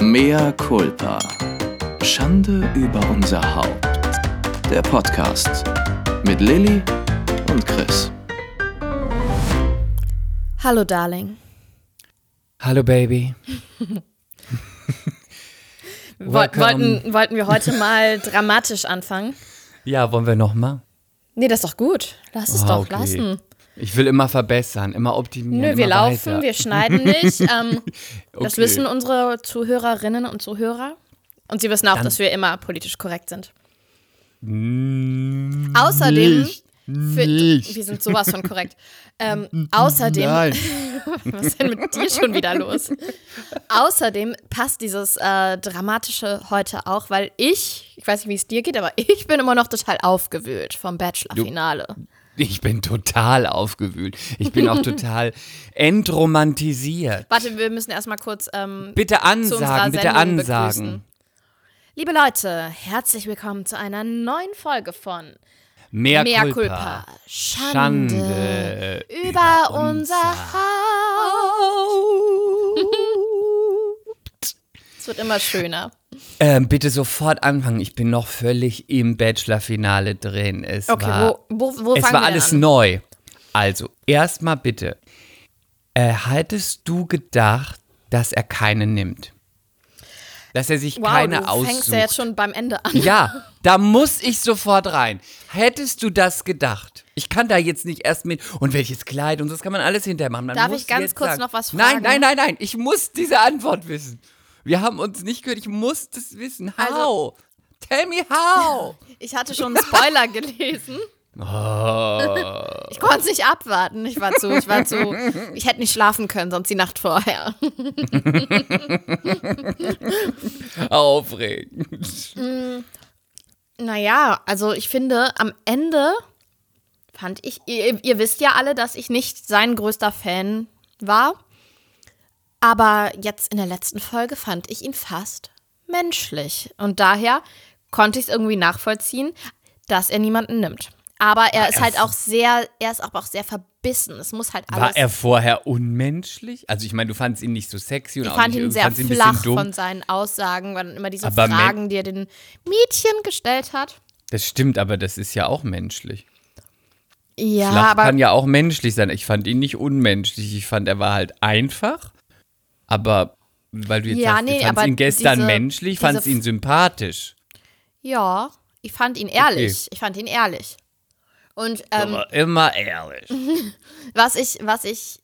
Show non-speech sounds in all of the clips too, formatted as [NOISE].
Mea culpa. Schande über unser Haupt. Der Podcast mit Lilly und Chris. Hallo, Darling. Hallo Baby. [LAUGHS] Wollten, wollten wir heute mal dramatisch anfangen? Ja, wollen wir noch mal? Nee, das ist doch gut. Lass es Ah, doch okay. lassen. Ich will immer verbessern, immer optimieren. Nö, wir laufen, weiter. wir schneiden nicht. [LAUGHS] Ähm, Das Okay. wissen unsere Zuhörerinnen und Zuhörer. Und sie wissen auch, dass wir immer politisch korrekt sind. Mm, Außerdem, nicht, für, nicht. wir sind sowas von korrekt. Ähm, außerdem, Nein. [LAUGHS] was ist denn mit dir schon wieder los? Außerdem passt dieses äh, Dramatische heute auch, weil ich, ich weiß nicht, wie es dir geht, aber ich bin immer noch total aufgewühlt vom Bachelor-Finale. Ich bin total aufgewühlt. Ich bin auch [LAUGHS] total entromantisiert. Warte, wir müssen erstmal kurz ähm, Bitte ansagen, bitte ansagen. begrüßen. Liebe Leute, herzlich willkommen zu einer neuen Folge von Mehr, culpa. culpa. Schande, Schande über unser Haupt. [LAUGHS] Es wird immer schöner. Ähm, bitte sofort anfangen. Ich bin noch völlig im Bachelor-Finale drin. Es Okay, war, wo, wo, wo es war alles an? neu. Also, erstmal bitte. Äh, hattest du gedacht, dass er keine nimmt? Dass er sich Wow, keine du aussucht? fängst ja jetzt schon beim Ende an. Ja, da muss ich sofort rein. Hättest du das gedacht? Ich kann da jetzt nicht erst mit. Und welches Kleid und so, das kann man alles hinterher machen. Man Darf ich ganz kurz sagen, noch was Nein, fragen? nein, nein, nein. Ich muss diese Antwort wissen. Wir haben uns nicht gehört. Ich muss das wissen. How? Also- Tell me how. [LAUGHS] Ich hatte schon einen Spoiler gelesen. Oh. Ich konnte es nicht abwarten. Ich war zu, ich war zu, ich hätte nicht schlafen können, sonst die Nacht vorher. [LAUGHS] Aufregend. Naja, also ich finde, am Ende fand ich, ihr, ihr wisst ja alle, dass ich nicht sein größter Fan war. Aber jetzt in der letzten Folge fand ich ihn fast menschlich. Und daher konnte ich es irgendwie nachvollziehen, dass er niemanden nimmt. Aber er ist er halt auch sehr, er ist aber auch sehr verbissen. Es muss halt alles. War er vorher unmenschlich? Also ich meine, du fandst ihn nicht so sexy und ich auch fand nicht, ihn sehr ihn flach dumm. von seinen Aussagen, weil immer diese Aber Fragen, die er den Mädchen gestellt hat. Das stimmt, aber das ist ja auch menschlich. Ja, Flach aber kann ja auch menschlich sein. Ich fand ihn nicht unmenschlich. Ich fand, er war halt einfach. Aber weil du jetzt Ja, sagst, nee, du fandst ihn gestern diese- menschlich, fandst ihn sympathisch. Ja, ich fand ihn ehrlich. Ich fand ihn ehrlich. Und ähm, aber immer ehrlich. [LAUGHS] was ich, was ich,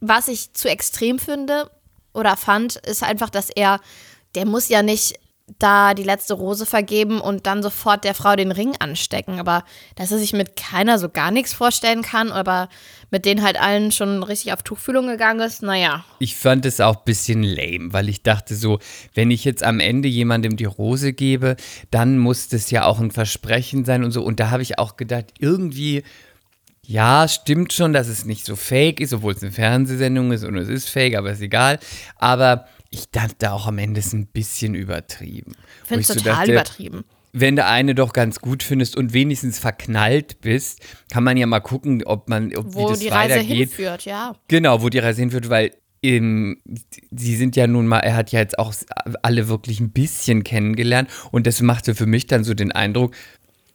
was ich zu extrem finde oder fand, ist einfach, dass er, der muss ja nicht da die letzte Rose vergeben und dann sofort der Frau den Ring anstecken. Aber dass er sich mit keiner so gar nichts vorstellen kann, aber mit denen halt allen schon richtig auf Tuchfühlung gegangen ist, naja. Ich fand es auch ein bisschen lame, weil ich dachte so, wenn ich jetzt am Ende jemandem die Rose gebe, dann muss das ja auch ein Versprechen sein und so. Und da habe ich auch gedacht, irgendwie, ja, stimmt schon, dass es nicht so fake ist, obwohl es eine Fernsehsendung ist und es ist fake, aber ist egal. Aber ich dachte auch am Ende ist ein bisschen übertrieben. Finde ich so total dachte, übertrieben. wenn du eine doch ganz gut findest und wenigstens verknallt bist, kann man ja mal gucken, ob man, ob, Wo wie das die Reise weitergeht. hinführt, ja. Genau, wo die Reise hinführt, weil ähm, sie sind ja nun mal, er hat ja jetzt auch alle wirklich ein bisschen kennengelernt und das machte für mich dann so den Eindruck,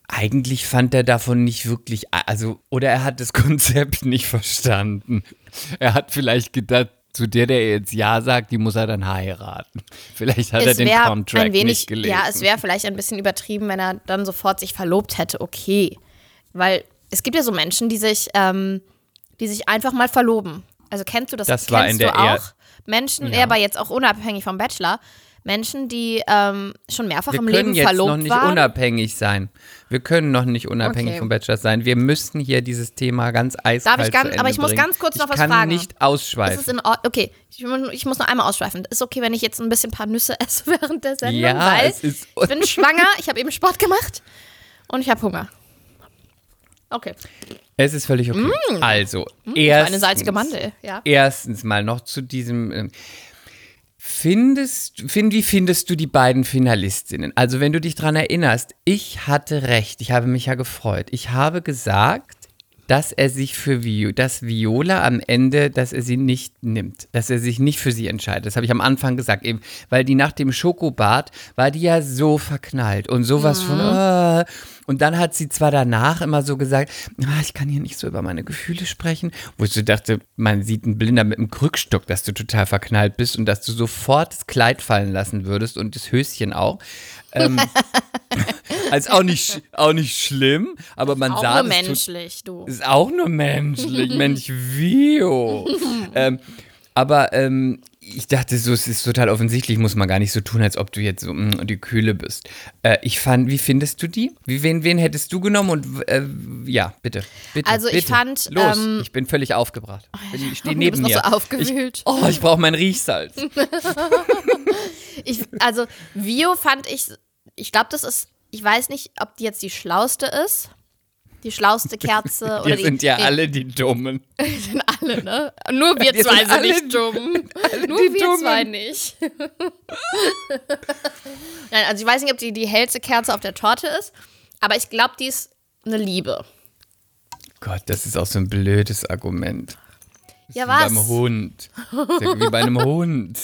eigentlich fand er davon nicht wirklich, also, oder er hat das [LAUGHS] Konzept nicht verstanden. Er hat vielleicht gedacht, zu der, der jetzt Ja sagt, die muss er dann heiraten. [LAUGHS] Vielleicht hat er es den wäre Contract ein wenig, nicht gelesen. ja, es wäre vielleicht ein bisschen übertrieben, wenn er dann sofort sich verlobt hätte, okay. Weil es gibt ja so Menschen, die sich, ähm, die sich einfach mal verloben. Also kennst du das? Das kennst war in du der auch? Er- Menschen, ja. aber jetzt auch unabhängig vom Bachelor, Menschen, die ähm, schon mehrfach Wir im können Leben jetzt verlobt noch nicht waren. unabhängig sein. Wir können noch nicht unabhängig Okay. vom Bachelor sein. Wir müssen hier dieses Thema ganz eiskalt Darf ich ganz- aber ich muss bringen. ganz kurz noch ich was kann fragen. nicht Ist ausschweifen. es in? Okay, ich, ich muss noch einmal ausschweifen. Ist okay, wenn ich jetzt ein bisschen ein paar Nüsse [LAUGHS] esse während der Sendung? Ja, weil es ist- ich bin schwanger, [LAUGHS] ich habe eben Sport gemacht und ich habe Hunger. Okay. Es ist völlig okay. also, Für erstens, eine salzige Mandel, ja. erstens mal noch zu diesem. Findest, find, wie findest du die beiden Finalistinnen? Also, wenn du dich dran erinnerst, ich hatte recht. Ich habe mich ja gefreut. Ich habe gesagt, dass er sich für Vi dass Viola am Ende, dass er sie nicht nimmt, dass er sich nicht für sie entscheidet. Das habe ich am Anfang gesagt, eben, weil die nach dem Schokobad war die ja so verknallt und sowas von. Äh, und dann hat sie zwar danach immer so gesagt, ah, ich kann hier nicht so über meine Gefühle sprechen, wo ich so dachte, man sieht einen Blinder mit einem Krückstock, dass du total verknallt bist und dass du sofort das Kleid fallen lassen würdest und das Höschen auch. Ähm, [LAUGHS] also auch nicht, auch nicht schlimm, aber man Auch sah nur das tut- menschlich, du. ist auch nur menschlich, [LAUGHS] Mensch, Vio. ähm, aber ähm, ich dachte so, es ist total offensichtlich, muss man gar nicht so tun, als ob du jetzt so mm, die Kühle bist. Äh, ich fand, wie findest du die? Wie, wen, wen hättest du genommen? Und äh, ja, bitte, bitte. Also ich bitte. fand, Los, ähm, ich bin völlig aufgebracht. Bin- Ich stehe du neben bist noch mir. so aufgewühlt. Ich, oh, ich brauche mein Riechsalz. [LAUGHS] Ich, also, Vio fand ich, ich glaube, das ist, ich weiß nicht, ob die jetzt die schlauste ist. Die schlauste Kerze. [LAUGHS] oder Wir die, sind ja nee, alle die Dummen. [LAUGHS] die sind alle, ne? Nur wir Wir zwei sind alle- nicht dumm. [LAUGHS] Nur die wir Dummen. zwei nicht. Nein, also ich weiß nicht, ob die die hellste Kerze auf der Torte ist, aber ich glaube, die ist eine Liebe. Gott, das ist auch so ein blödes Argument. Ja, Wie was? beim Hund. [LAUGHS] Wie bei einem Hund.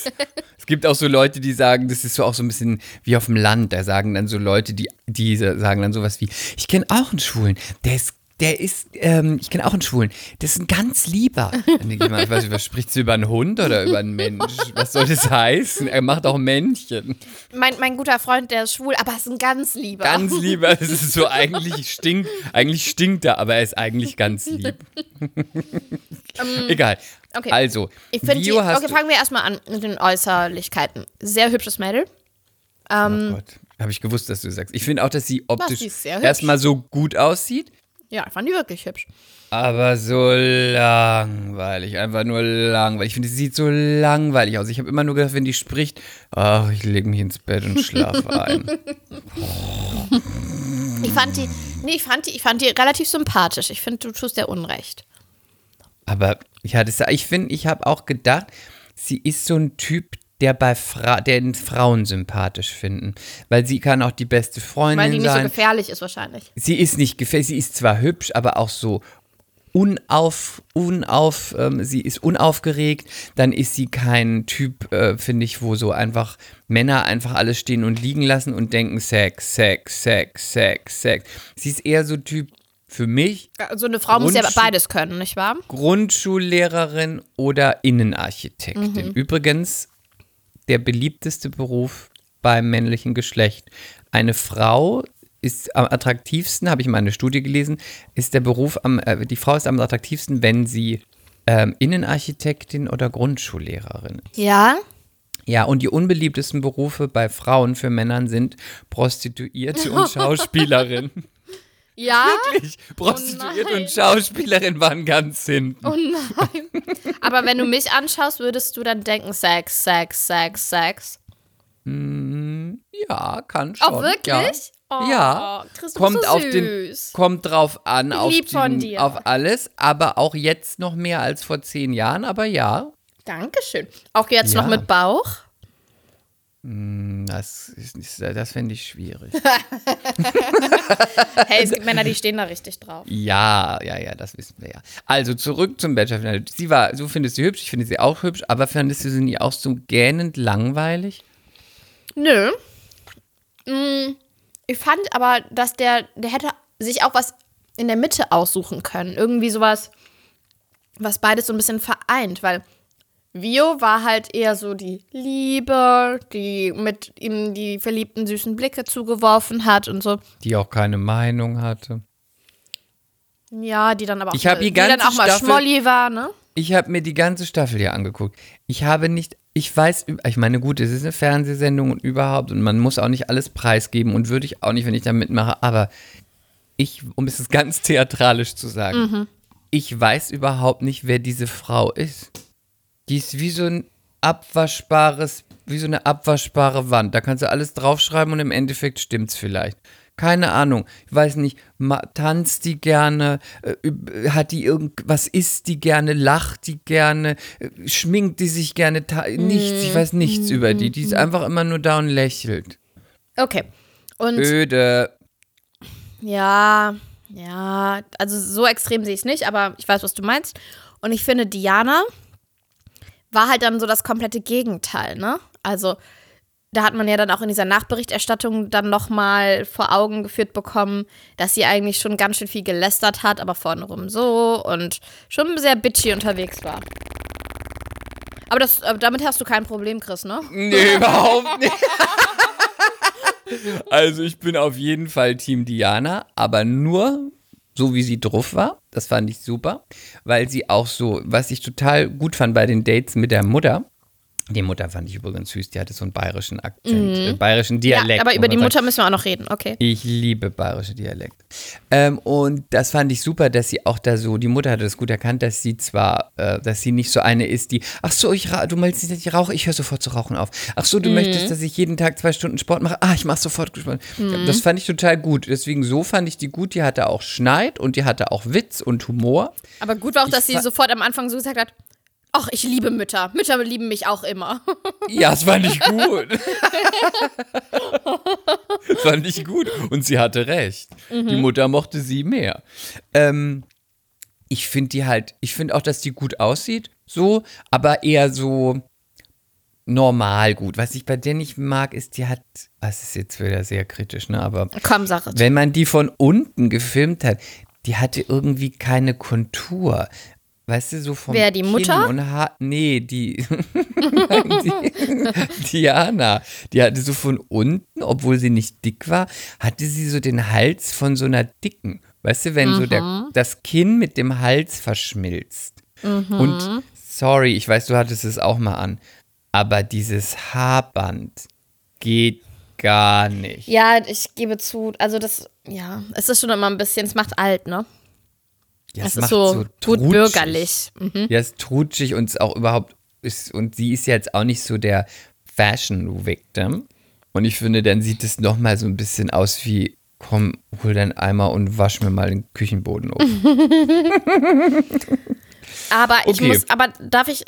Es gibt auch so Leute, die sagen, das ist so auch so ein bisschen wie auf dem Land. Da sagen dann so Leute, die, die sagen dann sowas wie, ich kenne auch einen Schwulen, der ist, der ist, ähm, ich kenne auch einen Schwulen, das ist ein ganz lieber. [LAUGHS] Dann denke ich mal, ich weiß nicht, was spricht sie über einen Hund oder über einen Mensch? Was soll das heißen? Er macht auch Männchen. Mein, mein guter Freund, der ist schwul, aber ist ein ganz lieber. Ganz lieber, das ist so, eigentlich stinkt, eigentlich stinkt er, aber er ist eigentlich ganz lieb. [LAUGHS] Egal. okay. Also, Ich finde, die- hast okay, fangen wir erstmal an mit den Äußerlichkeiten. Sehr hübsches Mädel. Ähm, Oh Gott, habe ich gewusst, dass du sagst. Ich finde auch, dass sie optisch erstmal so gut aussieht, Ja, ich fand die wirklich hübsch. aber so langweilig. Einfach nur langweilig. Ich finde, sie sieht so langweilig aus. Ich habe immer nur gedacht, wenn die spricht, ach, ich lege mich ins Bett und schlafe [LAUGHS] ein. Ich fand die, nee, ich fand die, ich fand die relativ sympathisch. Ich finde, du tust dir Unrecht. Aber ja, das, ich finde, ich habe auch gedacht, sie ist so ein Typ, der bei Fra den Frauen sympathisch finden. Weil sie kann auch die beste Freundin Weil die nicht so sein. gefährlich ist wahrscheinlich. sie ist nicht gefährlich, sie ist zwar hübsch, aber auch so unauf, unauf, ähm, sie ist unaufgeregt, dann ist sie kein Typ, äh, finde ich, wo so einfach Männer einfach alles stehen und liegen lassen und denken Sex, Sex, Sex, Sex, Sex. Sie ist eher so Typ für mich So eine Frau muss ja beides können, nicht wahr? Grundschullehrerin oder Innenarchitektin. Mhm. Übrigens der beliebteste Beruf beim männlichen Geschlecht. Eine Frau ist am attraktivsten, habe ich mal eine Studie gelesen, ist der Beruf am, äh, die Frau ist am attraktivsten, wenn sie ähm, Innenarchitektin oder Grundschullehrerin ist. Ja. Ja, und die unbeliebtesten Berufe bei Frauen für Männern sind Prostituierte und [LAUGHS] Schauspielerin. Ja. Wirklich, Prostituierte Oh und Schauspielerin waren ganz hinten. Oh nein. Aber wenn du mich anschaust, würdest du dann denken, Sex, Sex, Sex, Sex. Ja, kann schon. Oh, wirklich? Ja. Oh, ja. Chris, du kommt so auf den kommt drauf an auf, den, dir. auf alles, aber auch jetzt noch mehr als vor zehn Jahren, aber ja, Dankeschön. Auch jetzt Ja. noch mit Bauch? Das ist das fände ich schwierig. [LAUGHS] Hey, es gibt Männer, die stehen da richtig drauf. ja, ja, ja, das wissen wir ja. Also zurück zum Bachelorfinale. Sie war, du findest sie hübsch, ich finde sie auch hübsch, aber findest du sie nie auch so gähnend langweilig? Nö. Mm, Ich fand aber, dass der, der hätte sich auch was in der Mitte aussuchen können. Irgendwie sowas, was beides so ein bisschen vereint, weil Vio war halt eher so die Liebe, die mit ihm die verliebten süßen Blicke zugeworfen hat und so. Die auch keine Meinung hatte. Ja, die dann aber auch, Ich hab die die dann auch mal Staffel- Schmolli war, ne? Ich habe mir die ganze Staffel hier angeguckt. Ich habe nicht, ich weiß, ich meine, gut, es ist eine Fernsehsendung und überhaupt und man muss auch nicht alles preisgeben und würde ich auch nicht, wenn ich da mitmache, aber ich, um es [LAUGHS] ganz theatralisch zu sagen, ich weiß überhaupt nicht, wer diese Frau ist. Die ist wie so ein abwaschbares, wie so eine abwaschbare Wand. Da kannst du alles draufschreiben und im Endeffekt stimmt's vielleicht. Keine Ahnung. Ich weiß nicht, ma- tanzt die gerne, äh, üb- hat die irgendwas, isst die gerne, lacht die gerne, äh, schminkt die sich gerne, nichts, ich weiß nichts über die. Die ist einfach immer nur da und lächelt. Okay. Und Öde. ja, Ja, also so extrem sehe ich es nicht, aber ich weiß, was du meinst. Und ich finde, Diana war halt dann so das komplette Gegenteil, ne? Also da hat man ja dann auch in dieser Nachberichterstattung dann nochmal vor Augen geführt bekommen, dass sie eigentlich schon ganz schön viel gelästert hat, aber vorne rum so und schon sehr bitchy unterwegs war. Aber, das, aber damit hast du kein Problem, Chris, ne? Nee, [LAUGHS] überhaupt nicht. also ich bin auf jeden Fall Team Diana, aber nur so wie sie drauf war. Das fand ich super, weil sie auch so, was ich total gut fand bei den Dates mit der Mutter, die Mutter fand ich übrigens süß, die hatte so einen bayerischen Akzent, äh, bayerischen Dialekt. Ja, aber über die Mutter müssen wir auch noch reden, okay. Ich liebe bayerische Dialekt. Ähm, und das fand ich super, dass sie auch da so, die Mutter hat das gut erkannt, dass sie zwar, äh, dass sie nicht so eine ist, die, ach so, ich du meinst nicht, dass ich rauche, ich höre sofort zu rauchen auf. Ach so, du Mhm. möchtest, dass ich jeden Tag zwei Stunden Sport mache, ah, ich mache sofort Sport. Mhm. Das fand ich total gut. Deswegen so fand ich die gut, die hatte auch Schneid und die hatte auch Witz und Humor. Aber gut war auch, Ich dass sie sofort am Anfang so gesagt hat, ach, ich liebe Mütter. Mütter lieben mich auch immer. [LAUGHS] Ja, das fand ich gut. das fand ich gut. Und sie hatte recht. Die Mutter mochte sie mehr. Ähm, ich finde die halt, ich finde auch, dass die gut aussieht, so, aber eher so normal gut. Was ich bei der nicht mag, ist, die hat, das ist jetzt wieder sehr kritisch, ne, aber Komm, sag es. wenn man die von unten gefilmt hat, die hatte irgendwie keine Kontur. Weißt du, so vom Wer, die Kinn Mutter? Und ha nee, die, [LAUGHS] die Diana, die hatte so von unten, obwohl sie nicht dick war, hatte sie so den Hals von so einer dicken. Weißt du, wenn so der, Mhm. das Kinn mit dem Hals verschmilzt. Mhm. Und sorry, ich weiß, du hattest es auch mal an, aber dieses Haarband geht gar nicht. Ja, ich gebe zu, also das, ja, es ist schon immer ein bisschen, es macht alt, ne? Ja, es ist macht so, gut trutschig. bürgerlich. Mhm. Ja, es ist trutschig und es auch überhaupt ist, und sie ist ja jetzt auch nicht so der Fashion-Victim. Und ich finde, dann sieht es nochmal so ein bisschen aus wie, komm, hol deinen Eimer und wasch mir mal den Küchenboden auf. [LAUGHS] Aber ich Okay. muss, aber darf ich,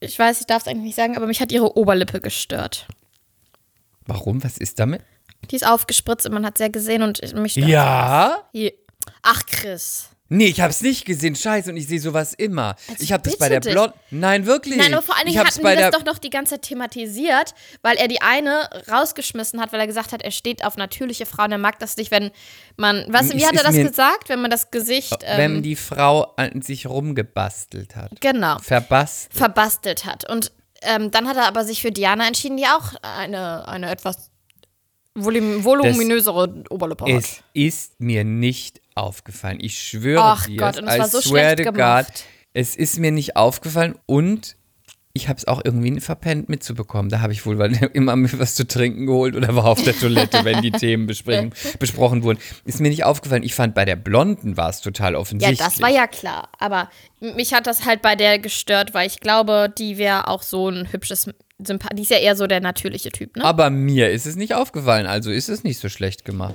ich weiß, ich darf es eigentlich nicht sagen, aber mich hat ihre Oberlippe gestört. Warum? Was ist damit? Die ist aufgespritzt und man hat sehr gesehen und ich- mich stört Ja? Ach, Chris. Nee, ich hab's nicht gesehen. Scheiße, und ich sehe sowas immer. Also ich hab das bei der. Blond. Nein, wirklich. Nein, aber vor allen Dingen hatten wir das doch noch die ganze Zeit thematisiert, weil er die eine rausgeschmissen hat, weil er gesagt hat, er steht auf natürliche Frauen, er mag das nicht, wenn man, was, wie Es hat er das gesagt, wenn man das Gesicht, wenn ähm, die Frau an sich rumgebastelt hat. genau, Verbastelt. verbastelt hat. Und ähm, dann hat er aber sich für Diana entschieden, die auch eine, eine etwas volum voluminösere Oberlippe hat. Es ist mir nicht aufgefallen. Ich schwöre Ach dir. Gott, und es I war so swear schlecht to gemacht. es ist mir nicht aufgefallen und ich habe es auch irgendwie verpennt mitzubekommen. Da habe ich wohl [LAUGHS] immer mir was zu trinken geholt oder war auf der Toilette, wenn die [LAUGHS] Themen besprochen wurden. Ist mir nicht aufgefallen. Ich fand, bei der Blonden war es total Ja, offensichtlich. das war ja klar. Aber mich hat das halt bei der gestört, weil ich glaube, die wäre auch so ein hübsches Sympath. Die ist ja eher so der natürliche Typ, ne? Aber mir ist es nicht aufgefallen, also ist es nicht so schlecht gemacht.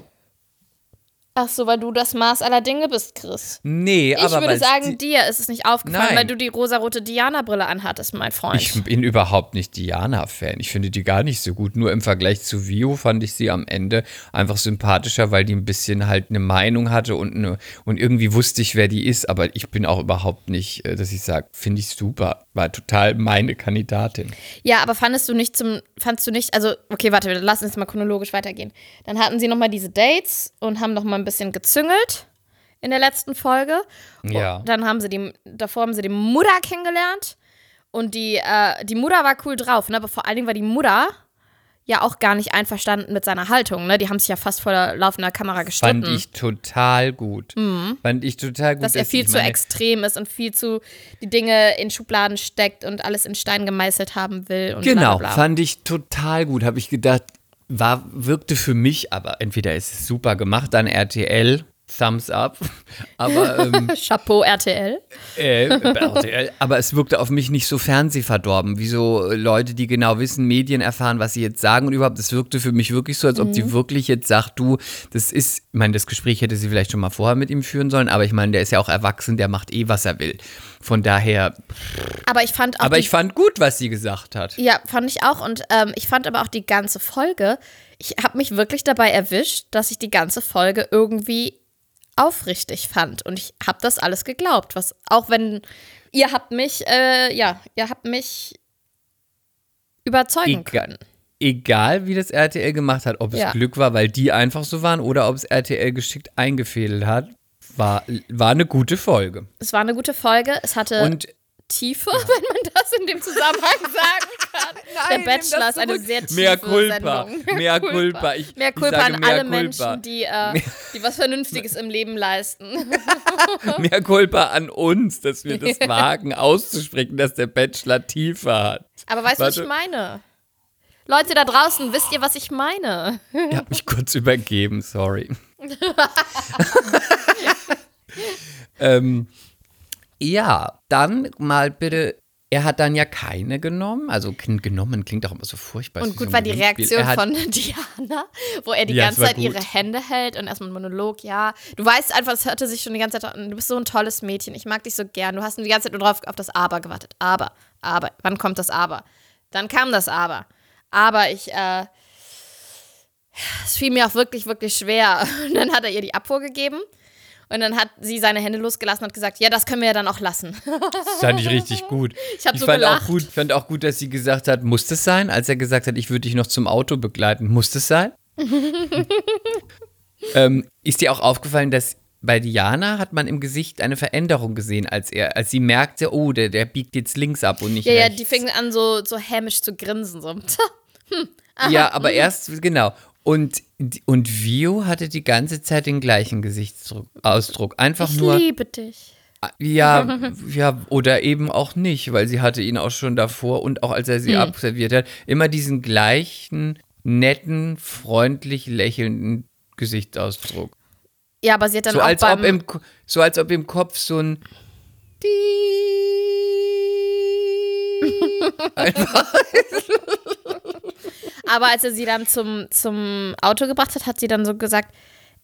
Ach so, weil du das Maß aller Dinge bist, Chris. Nee, Ich aber würde weil's sagen, dir ist es nicht aufgefallen, Nein. weil du die rosarote Diana-Brille anhattest, mein Freund. Ich bin überhaupt nicht Diana-Fan. Ich finde die gar nicht so gut. Nur im Vergleich zu Vio fand ich sie am Ende einfach sympathischer, weil die ein bisschen halt eine Meinung hatte und, eine, und irgendwie wusste ich, wer die ist. Aber ich bin auch überhaupt nicht, äh, dass ich sage, finde ich super. War total meine Kandidatin. ja, aber fandest du nicht zum, fandst du nicht, also, okay, warte, lass uns mal chronologisch weitergehen. Dann hatten sie nochmal diese Dates und haben nochmal ein bisschen gezüngelt in der letzten Folge. Ja. Und dann haben sie die, davor haben sie die Mutter kennengelernt. Und die, äh, die Mutter war cool drauf, ne? Aber vor allen Dingen war die Mutter ja auch gar nicht einverstanden mit seiner Haltung, ne? Die haben sich ja fast vor der laufender Kamera gestritten. Fand ich total gut. Fand ich total gut. Mhm. dass er viel zu extrem ist und viel zu die Dinge in Schubladen steckt und alles in Stein gemeißelt haben will und Genau, bla bla bla. fand ich total gut. Habe ich gedacht, war, wirkte für mich, aber entweder ist es super gemacht, dann RTL, Thumbs up. [LAUGHS] Aber, ähm, [LAUGHS] Chapeau RTL. äh, RTL, aber es wirkte auf mich nicht so fernsehverdorben, wie so Leute, die genau wissen, Medien erfahren, was sie jetzt sagen und überhaupt. Es wirkte für mich wirklich so, als ob Mhm. die wirklich jetzt sagt, du, das ist, ich meine, das Gespräch hätte sie vielleicht schon mal vorher mit ihm führen sollen, aber ich meine, der ist ja auch erwachsen, der macht eh, was er will. Von daher, Aber ich fand auch aber ich fand gut, was sie gesagt hat. Ja, fand ich auch. Und ähm, ich fand aber auch die ganze Folge, ich habe mich wirklich dabei erwischt, dass ich die ganze Folge irgendwie aufrichtig fand. Und ich habe das alles geglaubt. Was, auch wenn ihr habt mich, äh, ja, ihr habt mich überzeugen Egal. können. Egal, wie das RTL gemacht hat, ob es Ja. Glück war, weil die einfach so waren, oder ob es RTL geschickt eingefädelt hat, war, war eine gute Folge. Es war eine gute Folge. Es hatte Und Tiefe, [LAUGHS] wenn man das in dem Zusammenhang [LAUGHS] sagen kann. Der nimm Bachelor ist eine sehr tiefe Mehr Culpa. Sendung. Mehr Culpa. Ich- mehr ich Culpa sage an mehr alle Culpa. Menschen, die, äh, die was Vernünftiges im Leben leisten. [LAUGHS] mehr Culpa an uns, dass wir das wagen auszusprechen, dass der Bachelor tiefer hat. Aber weißt du, was ich meine? Leute da draußen, wisst ihr, was ich meine? Ich habe mich kurz übergeben, sorry. ähm, ja, dann mal bitte. Er hat dann ja keine genommen. Also genommen klingt auch immer so furchtbar. Und gut so war die. Reaktion hat, von [LAUGHS] Diana, wo er die Ja, ganze Zeit ihre gut. Hände hält und erstmal einen Monolog, ja. Du weißt einfach, es hörte sich schon die ganze Zeit an, du bist so ein tolles Mädchen, ich mag dich so gern. Du hast die ganze Zeit nur drauf auf das Aber gewartet. Aber, aber, wann kommt das Aber? Dann kam das Aber. Aber ich, äh, es fiel mir auch wirklich, wirklich schwer. [LAUGHS] Und dann hat er ihr die Abfuhr gegeben. Und dann hat sie seine Hände losgelassen und hat gesagt, ja, das können wir ja dann auch lassen. das fand ich richtig [LAUGHS] gut. Ich hab so fand gelacht. auch gut, fand auch gut, dass sie gesagt hat, muss das sein? Als er gesagt hat, ich würde dich noch zum Auto begleiten, muss das sein? [LAUGHS] ähm, ist dir auch aufgefallen, dass bei Diana hat man im Gesicht eine Veränderung gesehen, als er, als sie merkte, oh, der, der biegt jetzt links ab und nicht Ja, ja, rechts. die fing an so, so hämisch zu grinsen. So. [LAUGHS] Ja, aber erst, genau. Und, und Vio hatte die ganze Zeit den gleichen Gesichtsausdruck. Einfach Ich nur, liebe dich. ja, [LAUGHS] ja, oder eben auch nicht, weil sie hatte ihn auch schon davor und auch als er Hm. sie absolviert hat, immer diesen gleichen, netten, freundlich lächelnden Gesichtsausdruck. Ja, aber sie hat dann So auch als, beim, ob im, so als ob im Kopf so ein [LAUGHS] Einfach. [LAUGHS] Aber als er sie dann zum, zum Auto gebracht hat, hat sie dann so gesagt,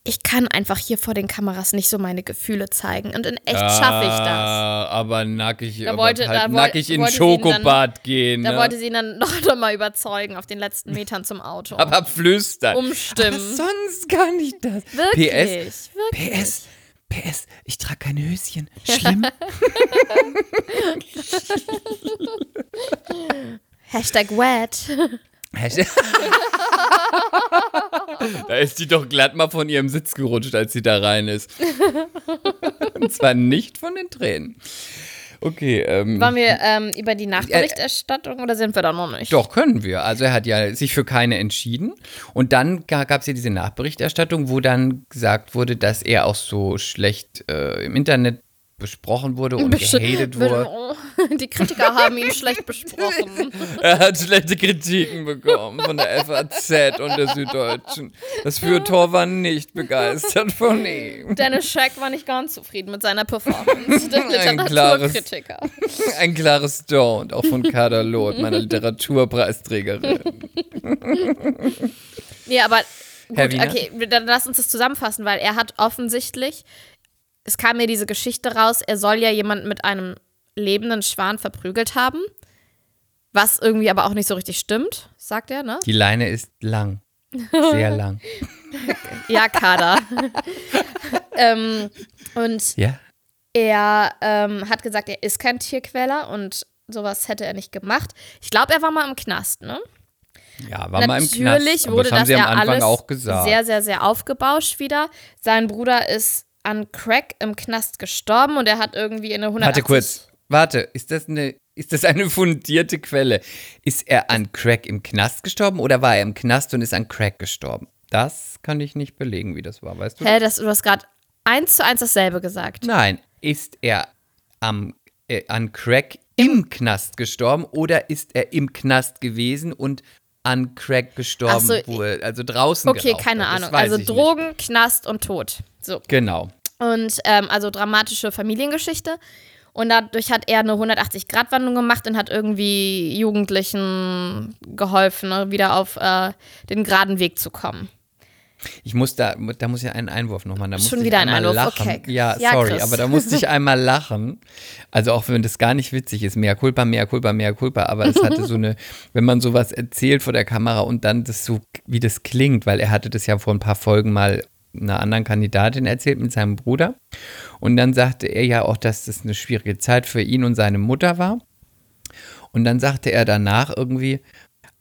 ich kann einfach hier vor den Kameras nicht so meine Gefühle zeigen. Und in echt schaffe ich das. Ah, Aber nackig, Da wollte- halt da woll- nackig in dann- Schokobad gehen. Da ne? wollte sie ihn dann [LAUGHS] noch, noch mal überzeugen auf den letzten Metern zum Auto. aber flüstern. Umstimmen. Aber sonst gar nicht das. Wirklich, PS, wirklich. PS, PS, ich trage keine Höschen. [LAUGHS] Schlimm. Hashtag wet. [LAUGHS] da ist die doch glatt mal von ihrem Sitz gerutscht, als sie da rein ist. [LAUGHS] Und zwar nicht von den Tränen. Okay, ähm. Wollen wir ähm, über die Nachberichterstattung oder sind wir da noch nicht? Doch, können wir. Also er hat ja sich für keine entschieden. Und dann gab es ja diese Nachberichterstattung, wo dann gesagt wurde, dass er auch so schlecht äh, im Internet besprochen wurde und gehatet wurde. [LAUGHS] Die Kritiker haben ihn schlecht besprochen. [LAUGHS] Er hat schlechte Kritiken bekommen von der FAZ und der Süddeutschen. Das Fürtor war nicht begeistert von ihm. Dennis Scheck war nicht ganz zufrieden mit seiner Performance. Der [LAUGHS] Ein klares- Literaturkritiker. Ein klares Don't, auch von Kader Loth, meiner Literaturpreisträgerin. Nee, aber gut, okay, dann lass uns das zusammenfassen, weil er hat offensichtlich, es kam mir diese Geschichte raus, er soll ja jemanden mit einem lebenden Schwan verprügelt haben, was irgendwie aber auch nicht so richtig stimmt, sagt er, ne? Die Leine ist lang. Sehr lang. [LAUGHS] Ja, Kader. [LAUGHS] ähm, und Ja? er ähm, hat gesagt, er ist kein Tierquäler und sowas hätte er nicht gemacht. Ich glaube, er war mal im Knast, ne? Ja, war mal im Natürlich Knast. Aber wurde das das ja Anfang alles auch gesagt. sehr, sehr, sehr aufgebauscht wieder. Sein Bruder ist an Crack im Knast gestorben und er hat irgendwie in eine 180... Warte kurz. Warte, ist das eine ist das eine fundierte Quelle? Ist er an Crack im Knast gestorben oder war er im Knast und ist an Crack gestorben? Das kann ich nicht belegen, wie das war, weißt du? Hä, das, du hast gerade eins zu eins dasselbe gesagt. Nein, ist er am, äh, an Crack im Knast gestorben oder ist er im Knast gewesen und an Crack gestorben, so, er, also draußen Okay, geraucht keine Ahnung. Also ich nicht. Drogen, Knast und Tod. So. Genau. Und ähm, also dramatische Familiengeschichte. Und dadurch hat er eine 180-Grad-Wandlung gemacht und hat irgendwie Jugendlichen geholfen, ne, wieder auf äh, den geraden Weg zu kommen. Ich muss da, da muss ich einen Einwurf noch machen. Da Schon wieder ein Einwurf, lachen. okay. Ja, Ja, sorry, Chris. aber da musste ich [LAUGHS] einmal lachen. Also auch wenn das gar nicht witzig ist, mehr Culpa, mehr Culpa, mehr Culpa, aber es hatte so eine, [LAUGHS] wenn man sowas erzählt vor der Kamera und dann das so, wie das klingt, weil er hatte das ja vor ein paar Folgen mal einer anderen Kandidatin erzählt mit seinem Bruder. Und dann sagte er ja auch, dass das eine schwierige Zeit für ihn und seine Mutter war. Und dann sagte er danach irgendwie,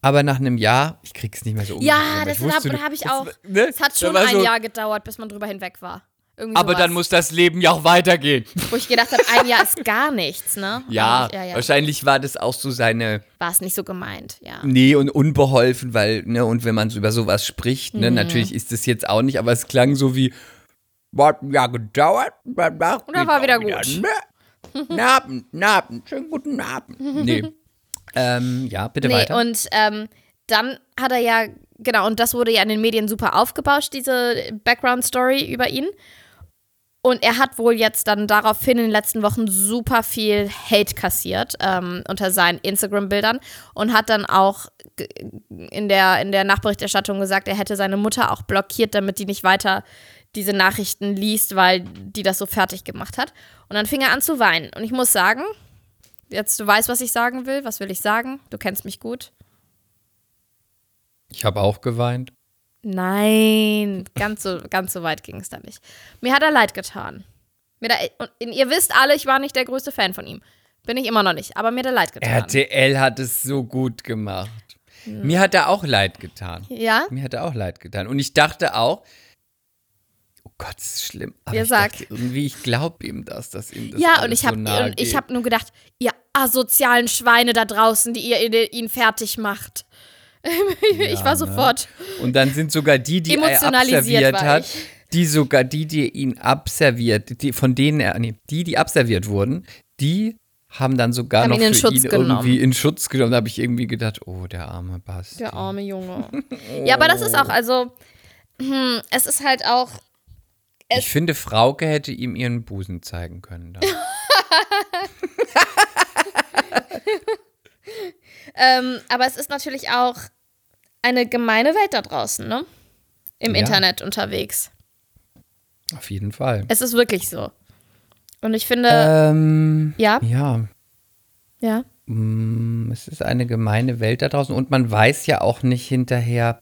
aber nach einem Jahr, ich krieg's nicht mehr so Ja, ungefähr, aber das habe hab ich auch. ne? Es hat Da schon ein so, Jahr gedauert, bis man drüber hinweg war. Irgendwie Aber sowas. dann muss das Leben ja auch weitergehen. Wo ich gedacht habe, ein Jahr ist gar nichts, ne? [LAUGHS] Ja, ja, ja. wahrscheinlich war das auch so seine, War es nicht so gemeint, ja. nee, und unbeholfen, weil, ne, und wenn man so über sowas spricht, Mhm. ne, natürlich ist es jetzt auch nicht, aber es klang so wie, war ein Jahr gedauert, danach Und dann war wieder gut. Ne? Guten Abend, guten Abend, schönen guten Abend. Nee. ähm, ja, bitte Nee, weiter. und ähm, dann hat er ja, genau, und das wurde ja in den Medien super aufgebauscht, diese Background-Story über ihn. Und er hat wohl jetzt dann daraufhin in den letzten Wochen super viel Hate kassiert ähm, unter seinen Instagram-Bildern und hat dann auch in der, in der Nachberichterstattung gesagt, er hätte seine Mutter auch blockiert, damit die nicht weiter diese Nachrichten liest, weil die das so fertig gemacht hat. Und dann fing er an zu weinen. Und ich muss sagen, jetzt du weißt, was ich sagen will. Was will ich sagen? Du kennst mich gut. ich habe auch geweint. Nein, ganz so, ganz so weit ging es da nicht. Mir hat er leid getan. Mir da, und ihr wisst alle, ich war nicht der größte Fan von ihm. Bin ich immer noch nicht, aber mir hat er leid getan. RTL hat es so gut gemacht. Mir hat er auch leid getan. ja? Mir hat er auch leid getan. Und ich dachte auch, oh Gott, das ist schlimm. Aber Ja, ich sag. irgendwie, ich glaube ihm das, dass ihm das Ja, und ich so habe geht. habe nur gedacht, ihr asozialen Schweine da draußen, die ihr ihn fertig macht. [LAUGHS] ich Ja, war ne? sofort. Und dann sind sogar die, die er abserviert hat, die sogar die, die ihn abserviert, die, von denen er, nee, die, die abserviert wurden, die haben dann sogar Haben noch ihn in für Schutz ihn genommen. irgendwie in Schutz genommen. Da habe ich irgendwie gedacht, oh, der arme Basti. Der arme Junge. [LAUGHS] ja, aber das ist auch, also, hm, es ist halt auch, Ich finde, Frauke hätte ihm ihren Busen zeigen können. [LAUGHS] Ähm, aber es ist natürlich auch eine gemeine Welt da draußen, ne? Im Ja. Internet unterwegs. Auf jeden Fall. Es ist wirklich so. Und ich finde, Ähm, ja, ja, ja. Mm, Es ist eine gemeine Welt da draußen und man weiß ja auch nicht hinterher.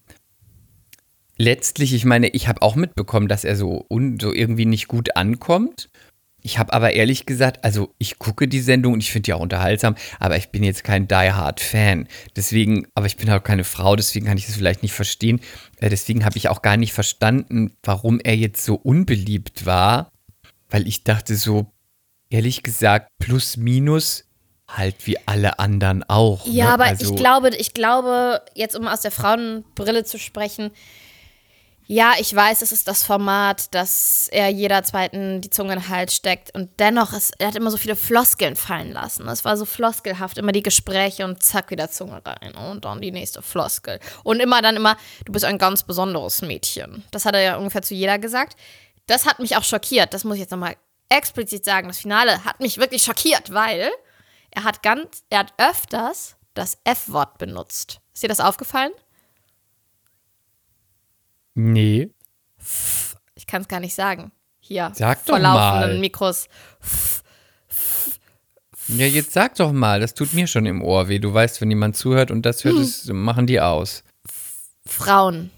Letztlich, ich meine, ich habe auch mitbekommen, dass er so, so irgendwie nicht gut ankommt. Ich habe aber ehrlich gesagt, also ich gucke die Sendung und ich finde die auch unterhaltsam, aber ich bin jetzt kein Die Hard Fan. Deswegen, aber ich bin auch keine Frau, deswegen kann ich das vielleicht nicht verstehen. Äh, deswegen habe ich auch gar nicht verstanden, warum er jetzt so unbeliebt war, weil ich dachte so, ehrlich gesagt, plus minus halt wie alle anderen auch. Ja, ne? aber also, ich glaube, ich glaube, jetzt um aus der Frauenbrille zu sprechen, ja, ich weiß, es ist das Format, dass er jeder zweiten die Zunge in den Hals steckt und dennoch, ist, er hat immer so viele Floskeln fallen lassen. Es war so floskelhaft, immer die Gespräche und zack, wieder Zunge rein und dann die nächste Floskel. Und immer dann immer, du bist ein ganz besonderes Mädchen. Das hat er ja ungefähr zu jeder gesagt. Das hat mich auch schockiert, das muss ich jetzt nochmal explizit sagen. Das Finale hat mich wirklich schockiert, weil er hat ganz, er hat öfters das F-Wort benutzt. Ist dir das aufgefallen? Nee. Ich kann es gar nicht sagen. Hier, Sag doch vor laufenden mal. Mikros. Ja, jetzt sag doch mal, das tut mir schon im Ohr weh. Du weißt, wenn jemand zuhört und das Hm. hört, das machen die aus. Frauen.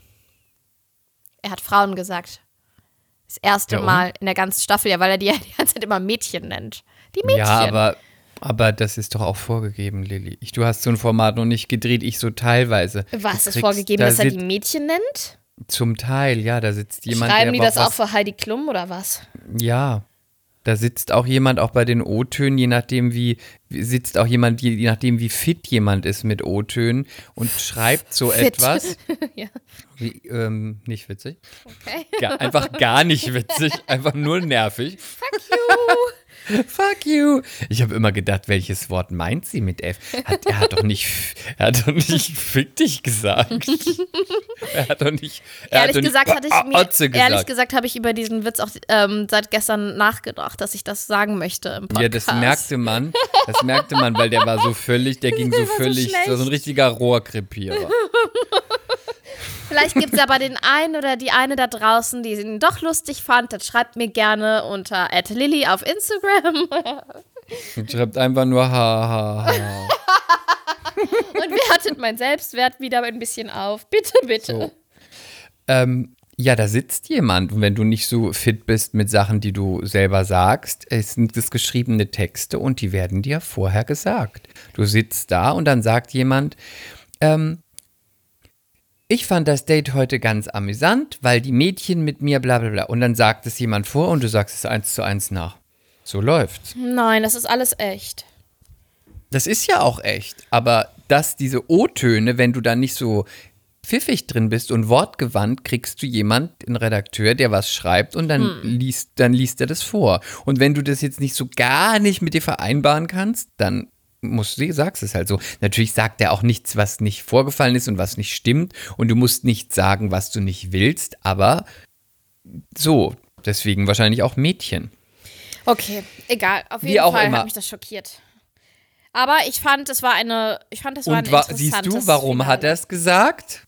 Er hat Frauen gesagt. Das erste Ja? Mal in der ganzen Staffel, ja, weil er die ja [LAUGHS] die ganze Zeit immer Mädchen nennt. Die Mädchen. Ja, aber, aber das ist doch auch vorgegeben, Lilly. Ich, du hast so ein Format noch nicht gedreht, ich so teilweise. Was ist vorgegeben, da dass er die Mädchen nennt? Zum Teil, ja, da sitzt jemand, Schreiben die das auch für Heidi Klum oder was? Ja, da sitzt auch jemand auch bei den O-Tönen, je nachdem wie, sitzt auch jemand, je, je nachdem wie fit jemand ist mit O-Tönen und schreibt so Fit. etwas. [LAUGHS] ja, Wie, ähm, nicht witzig. okay. Gar, einfach gar nicht witzig, [LAUGHS] einfach nur nervig. Fuck you. [LAUGHS] Fuck you. Ich habe immer gedacht, welches Wort meint sie mit F? Hat, er hat doch nicht, er hat doch nicht fick dich gesagt. [LAUGHS] er hat doch nicht. Er hat Ehrlich doch nicht gesagt hatte ich mir, Otze ehrlich gesagt. gesagt habe ich über diesen Witz auch ähm, seit gestern nachgedacht, dass ich das sagen möchte im Podcast. Ja, das merkte man. Das merkte man, weil der war so völlig, der [LAUGHS] ging so war so völlig, so, schlecht. ein richtiger Rohrkrepierer. Vielleicht gibt es aber den einen oder die eine da draußen, die ihn doch lustig fand. Dann schreibt mir gerne unter Lilly auf Instagram Und schreibt einfach nur ha, ha, ha. [LAUGHS] und wertet meinen Selbstwert wieder ein bisschen auf. Bitte, bitte. So. Ähm, Ja, da sitzt jemand und wenn du nicht so fit bist mit Sachen, die du selber sagst, es sind das geschriebene Texte und die werden dir vorher gesagt. Du sitzt da und dann sagt jemand, ähm, ich fand das Date heute ganz amüsant, weil die Mädchen mit mir bla bla bla. Und dann sagt es jemand vor und du sagst es eins zu eins nach. So läuft's. Nein, das ist alles echt. Das ist ja auch echt, aber dass diese O-Töne, wenn du da nicht so pfiffig drin bist und wortgewandt, kriegst du jemand, einen Redakteur, der was schreibt und dann, liest, dann liest er das vor. Und wenn du das jetzt nicht so gar nicht mit dir vereinbaren kannst, dann musst du, sagst es halt so. Natürlich sagt er auch nichts, was nicht vorgefallen ist und was nicht stimmt und du musst nicht sagen, was du nicht willst, aber so, deswegen wahrscheinlich auch Mädchen. Okay, egal. Auf Wie jeden auch Fall immer. hat mich das schockiert. Aber ich fand, es war eine, ich fand, es war Und ein wa siehst du, warum hat er Finale. es gesagt?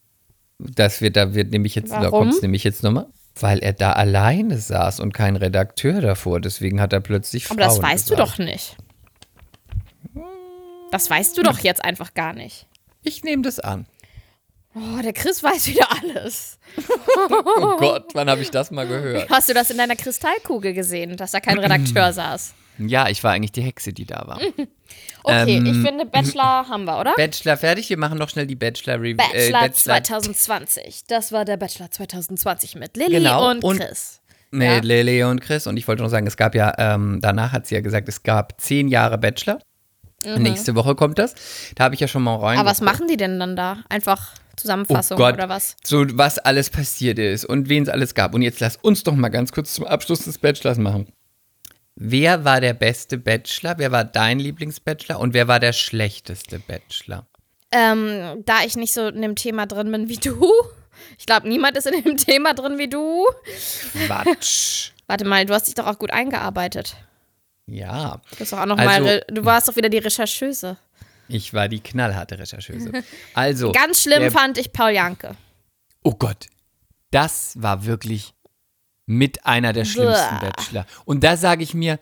Das wird, da wird nämlich jetzt, da Warum? kommt es nämlich jetzt nochmal. Weil er da alleine saß und kein Redakteur davor. Deswegen hat er plötzlich Frauen Aber das weißt du gesagt. doch nicht. Das weißt du doch jetzt einfach gar nicht. Ich nehme das an. Oh, der Chris weiß wieder alles. [LAUGHS] Oh Gott, wann habe ich das mal gehört? Hast du das in deiner Kristallkugel gesehen, dass da kein [CLEARS THROAT] Redakteur saß? Ja, ich war eigentlich die Hexe, die da war. [LAUGHS] Okay, Ähm, ich finde, Bachelor [CLEARS THROAT] haben wir, oder? Bachelor fertig, wir machen noch schnell die. Bachelor, äh, Bachelor 2020. Das war der Bachelor 2020 mit Lilly Genau, und und- Chris. mit Ja. Lele und Chris. Und ich wollte noch sagen, es gab ja, ähm, danach hat sie ja gesagt, es gab zehn Jahre Bachelor. Nächste Woche kommt das. Da habe ich ja schon mal rein. Mhm. Aber was machen die denn dann da? Einfach Zusammenfassung Oh oder was? So, was alles passiert ist und wen es alles gab. Und jetzt lass uns doch mal ganz kurz zum Abschluss des Bachelors machen. Wer war der beste Bachelor? Wer war dein Lieblingsbachelor? Und wer war der schlechteste Bachelor? Ähm, da ich nicht so in dem Thema drin bin wie du. Ich glaube, niemand ist in dem [LAUGHS] Thema drin wie du. Quatsch. Warte mal, du hast dich doch auch gut eingearbeitet. Ja, doch auch noch Also- mal, du warst doch wieder die Rechercheuse. ich war die knallharte Rechercheuse. [LAUGHS] Also. Ganz schlimm der, fand ich Paul Janke. Oh Gott. Das war wirklich mit einer der schlimmsten Bäh. Bachelor. Und da sage ich mir,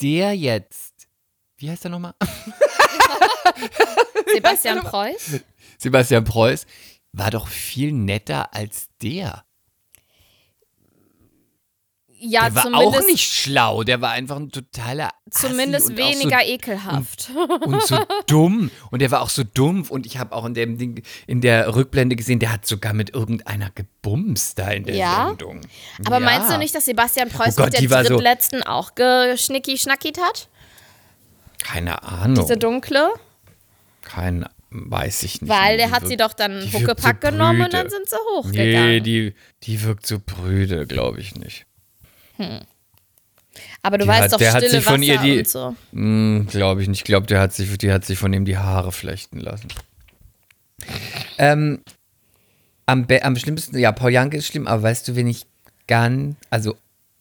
der jetzt, wie heißt er nochmal? [LAUGHS] Sebastian Preuß. Sebastian Preuß war doch viel netter als der. Ja, der war zumindest, auch nicht schlau, der war einfach ein totaler Assi zumindest und weniger ekelhaft. So, und so dumm. Und der war auch so dumpf. Und ich habe auch in, dem Ding, in der Rückblende gesehen, der hat sogar mit irgendeiner gebumst da in der Ja? Sendung. Aber ja. meinst du nicht, dass Sebastian Preuß Oh Gott, mit die der war so- drittletzten auch geschnicki-schnackit hat? Keine Ahnung. Diese dunkle? Kein, weiß ich nicht. Weil der hat wirkt- sie doch dann Huckepack so genommen und dann sind sie hochgegangen. Nee, die, die wirkt so brüde, glaube ich nicht. Aber du die weißt hat- doch, der hat stille sich von Wasser ihr die- und so. Hm, glaube ich nicht. Ich glaube, der hat sich, die hat sich von ihm die Haare flechten lassen. Ähm, am, am schlimmsten, ja, Paul Janke ist schlimm, aber weißt du, wen ich ganz, also,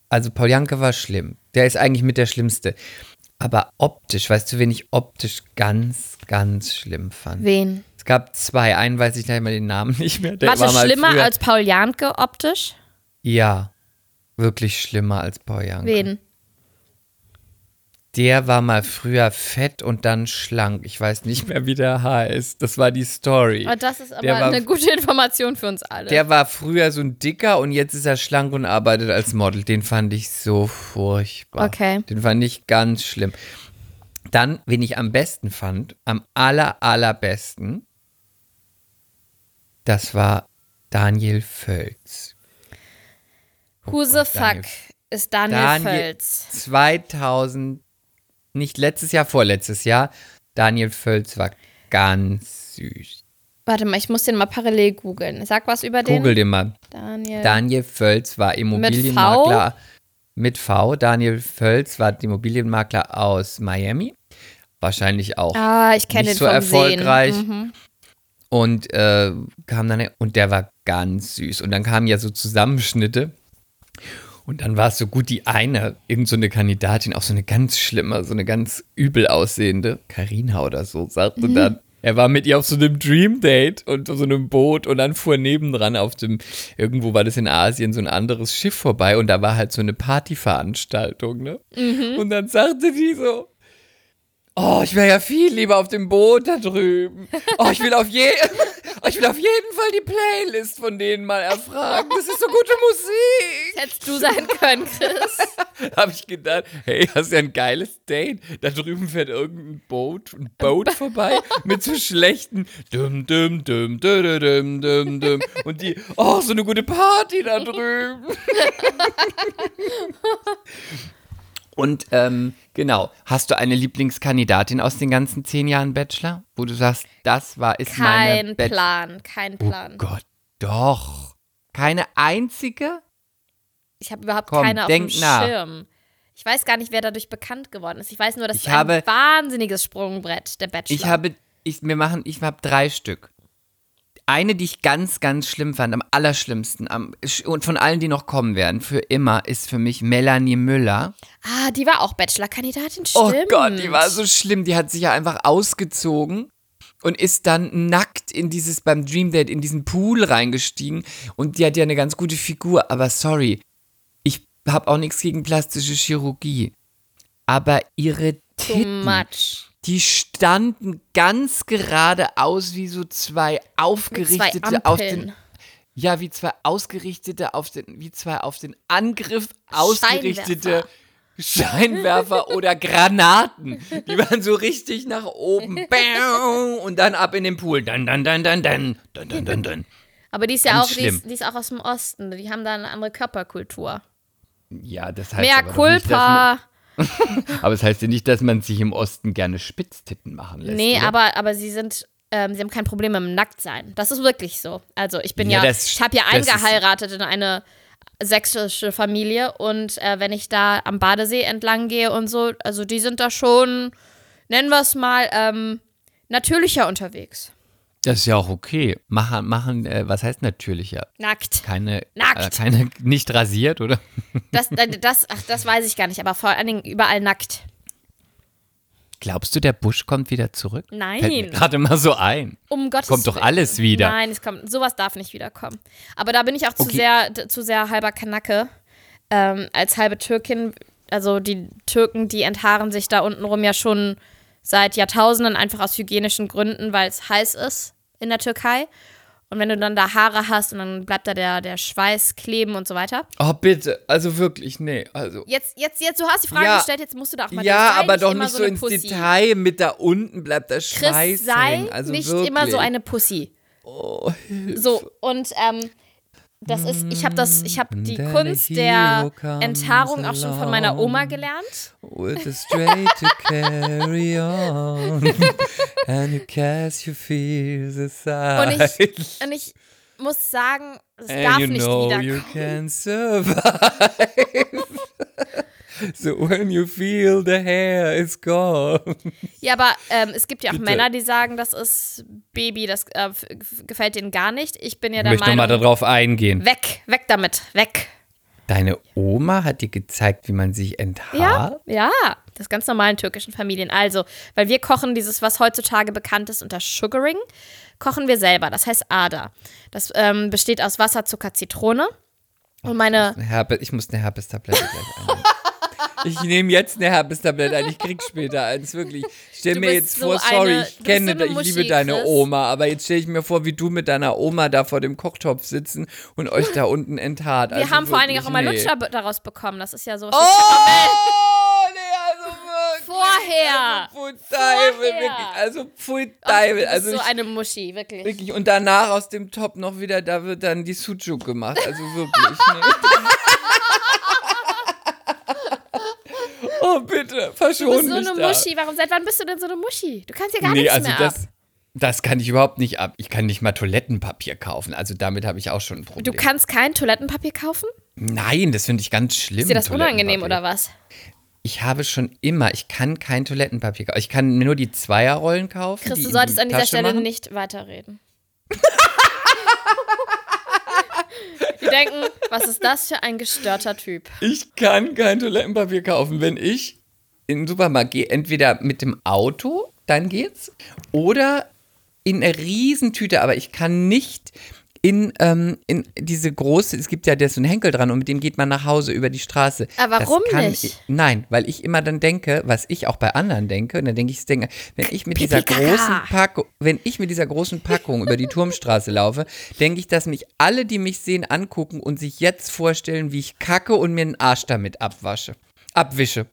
also Paul Janke war schlimm. Der ist eigentlich mit der Schlimmste. Aber optisch, weißt du, wen ich optisch ganz, ganz schlimm fand? Wen? Es gab zwei. Einen weiß ich gleich mal den Namen nicht mehr. Der Warte, war schlimmer früher, als Paul Janke optisch? Ja, wirklich schlimmer als Paul Janke. Wen? Der war mal früher fett und dann schlank. Ich weiß nicht mehr, wie der heißt. Das war die Story. Oh, das ist aber Der war- eine gute Information für uns alle. Der war früher so ein dicker und jetzt ist er schlank und arbeitet als Model. Den fand ich so furchtbar. Okay. Den fand ich ganz schlimm. Dann, wen ich am besten fand, am aller, allerbesten, das war Daniel Völz. Who the fuck Daniel. ist Daniel, Daniel- Völz? 2000, nicht letztes Jahr, vorletztes Jahr, Daniel Völz war ganz süß. Warte mal, ich muss den mal parallel googeln. Sag was über den. Google den mal. Daniel. Daniel Völz war Immobilienmakler mit V. Daniel Völz war Immobilienmakler aus Miami. Wahrscheinlich auch ah, ich kenne den nicht so vom erfolgreich. Sehen. Mhm. und äh, kam dann und der war ganz süß und dann kamen ja so Zusammenschnitte und dann war es so gut die eine irgend so eine Kandidatin auch so eine ganz schlimme so eine ganz übel aussehende Karina oder so sagte Mhm. dann [LAUGHS] er war mit ihr auf so einem Dream Date und auf so einem Boot und dann fuhr nebendran auf dem, irgendwo war das in Asien, so ein anderes Schiff vorbei und da war halt so eine Partyveranstaltung, ne? Mhm. Und dann sagte die so, Oh, ich wäre ja viel lieber auf dem Boot da drüben. Oh, ich will auf, je [LAUGHS] Ich will auf jeden Fall die Playlist von denen mal erfragen. Das ist so gute Musik. Hättest du sein können, Chris. [LAUGHS] habe ich gedacht, hey, hast ja ein geiles Date. Da drüben fährt irgendein Boot, ein Boot vorbei mit so schlechten dum dum dum dum dum dum dum und die, oh, so eine gute Party da drüben. [LAUGHS] [LAUGHS] und ähm, genau, hast du eine Lieblingskandidatin aus den ganzen zehn Jahren Bachelor, wo du sagst, das war ist meine Kein Bachelor. Plan, kein Plan. Oh Gott, doch. Keine einzige? Ich habe überhaupt Komm, keine auf dem nach. Schirm. Ich weiß gar nicht, wer dadurch bekannt geworden ist. Ich weiß nur, dass Ich es habe- ein wahnsinniges Sprungbrett, der Bachelor. Ich habe, ich, wir machen, ich habe drei Stück. Eine, die ich ganz, ganz schlimm fand, am allerschlimmsten, am, und von allen, die noch kommen werden, für immer, ist für mich Melanie Müller. Ah, die war auch Bachelor-Kandidatin, stimmt. Oh Gott, die war so schlimm. Die hat sich ja einfach ausgezogen und ist dann nackt in dieses, beim Dream Date, in diesen Pool reingestiegen. Und die hat ja eine ganz gute Figur, aber sorry, ich habe auch nichts gegen plastische Chirurgie. Aber ihre Too Titten, much die standen ganz gerade aus wie so zwei aufgerichtete zwei auf den ja, wie zwei ausgerichtete auf den wie zwei auf den Angriff ausgerichtete Scheinwerfer, Scheinwerfer oder Granaten. Die waren so richtig nach oben und dann ab in den Pool. Dann dann dann dann dann dann dann dann. Aber die ist ja ganz auch die ist, die ist, auch aus dem Osten, die haben da eine andere Körperkultur. Ja, das heißt Mehr Culpa. Nicht, [LAUGHS] Aber es heißt ja nicht, dass man sich im Osten gerne Spitztitten machen lässt. Nee, oder? aber, aber sie sind, ähm, sie haben kein Problem mit dem Nacktsein. Das ist wirklich so. Also ich bin Ja, ja, das- ich habe ja das eingeheiratet in eine sächsische Familie und äh, wenn ich da am Badesee entlang gehe und so, also die sind da schon, nennen wir es mal, ähm, natürlicher unterwegs. Das ist ja auch okay. Machen, machen äh, was heißt natürlicher? Nackt. Keine, Nackt. Äh, keine, nicht rasiert, oder? [LAUGHS] Das, das, das, ach, das weiß ich gar nicht, aber vor allen Dingen überall nackt. Glaubst du, der Busch kommt wieder zurück? Nein. Fällt mir gerade mal so ein. Um Gottes Kommt doch alles wieder. Nein, es kommt, sowas darf nicht wiederkommen. Aber da bin ich auch zu Okay. sehr, d- zu sehr halber Kanacke. Ähm, als halbe Türkin, also die Türken, die enthaaren sich da untenrum ja schon seit Jahrtausenden einfach aus hygienischen Gründen, weil es heiß ist in der Türkei. Und wenn du dann da Haare hast und dann bleibt da der, der Schweiß kleben und so weiter. Oh, bitte. Also wirklich, nee. Also. Jetzt, jetzt, jetzt, du hast die Frage Ja. gestellt, jetzt musst du da auch mal Ja, aber doch nicht so eine ins Pussy. Detail. Mit da unten bleibt der Schweiß Chris, sei hängen. Also nicht wirklich. immer so eine Pussy. Oh, So, und ähm, das ist, ich habe das, ich habe die Then a Kunst der Enthaarung auch schon von meiner Oma gelernt. With a straight to carry on. [LAUGHS] And you cast your fears aside. Und ich, und ich muss sagen, es And darf you nicht know you wiederkommen. can survive. [LAUGHS] [LAUGHS] so when you feel the hair is gone. [LAUGHS] Ja, aber ähm, es gibt ja auch Bitte. Männer, die sagen, das ist Baby, das äh, gefällt denen gar nicht. Ich bin ja Ich der möchte nochmal Meinung, darauf eingehen. weg, weg damit, weg. Deine Oma hat dir gezeigt, wie man sich Ja, enthaart? ja, das ganz normalen türkischen Familien. Also, weil wir kochen dieses, was heutzutage bekannt ist unter Sugaring, kochen wir selber. Das heißt Ada. Das ähm, besteht aus Wasser, Zucker, Zitrone. Und meine, ich muss eine Herpestablette gleich [LAUGHS] einnehmen. Ich nehme jetzt eine Herpestablette ein, ich krieg später eins, wirklich. Stell Du mir jetzt so vor, sorry, eine- ich kenne, so ich Muschi, liebe deine Chris. Oma, aber jetzt stelle ich mir vor, wie du mit deiner Oma da vor dem Kochtopf sitzen und euch da unten enthaart. wir also haben vor allen Dingen auch immer nee. Lutscher daraus bekommen. Das ist ja so. Oh, nee, also wirklich. Vorher. Also, pfui. Also, pfui bist Also, so eine Muschi, wirklich. wirklich. Und danach aus dem Top noch wieder, da wird dann die Sucuk gemacht. Also wirklich, nee. [LAUGHS] Oh, bitte, Du verschon bist so mich eine da. Muschi. Warum, seit wann bist du denn so eine Muschi? Du kannst ja gar nee, nichts also mehr das, ab. das kann ich überhaupt nicht ab. Ich kann nicht mal Toilettenpapier kaufen. Also damit habe ich auch schon ein Problem. Du kannst kein Toilettenpapier kaufen? Nein, das finde ich ganz schlimm. Ist dir das unangenehm oder was? Ich habe schon immer, ich kann kein Toilettenpapier kaufen. Ich kann nur die Zweierrollen kaufen. Chris, du solltest an dieser Tasche Stelle machen. nicht weiterreden. [LAUGHS] Wir denken, was ist das für ein gestörter Typ? Ich kann kein Toilettenpapier kaufen. Wenn ich in den Supermarkt gehe, entweder mit dem Auto, dann geht's, oder in einer Riesentüte, aber ich kann nicht in, ähm, in diese große, es gibt ja der so ein Henkel dran und mit dem geht man nach Hause über die Straße. Aber Das warum kann nicht? Ich, nein, weil ich immer dann denke, was ich auch bei anderen denke, und dann denke ich, denke, wenn ich mit dieser großen Packung, wenn ich mit dieser großen Packung über die Turmstraße laufe, denke ich, dass mich alle, die mich sehen, angucken und sich jetzt vorstellen, wie ich kacke und mir den Arsch damit abwasche. Abwische.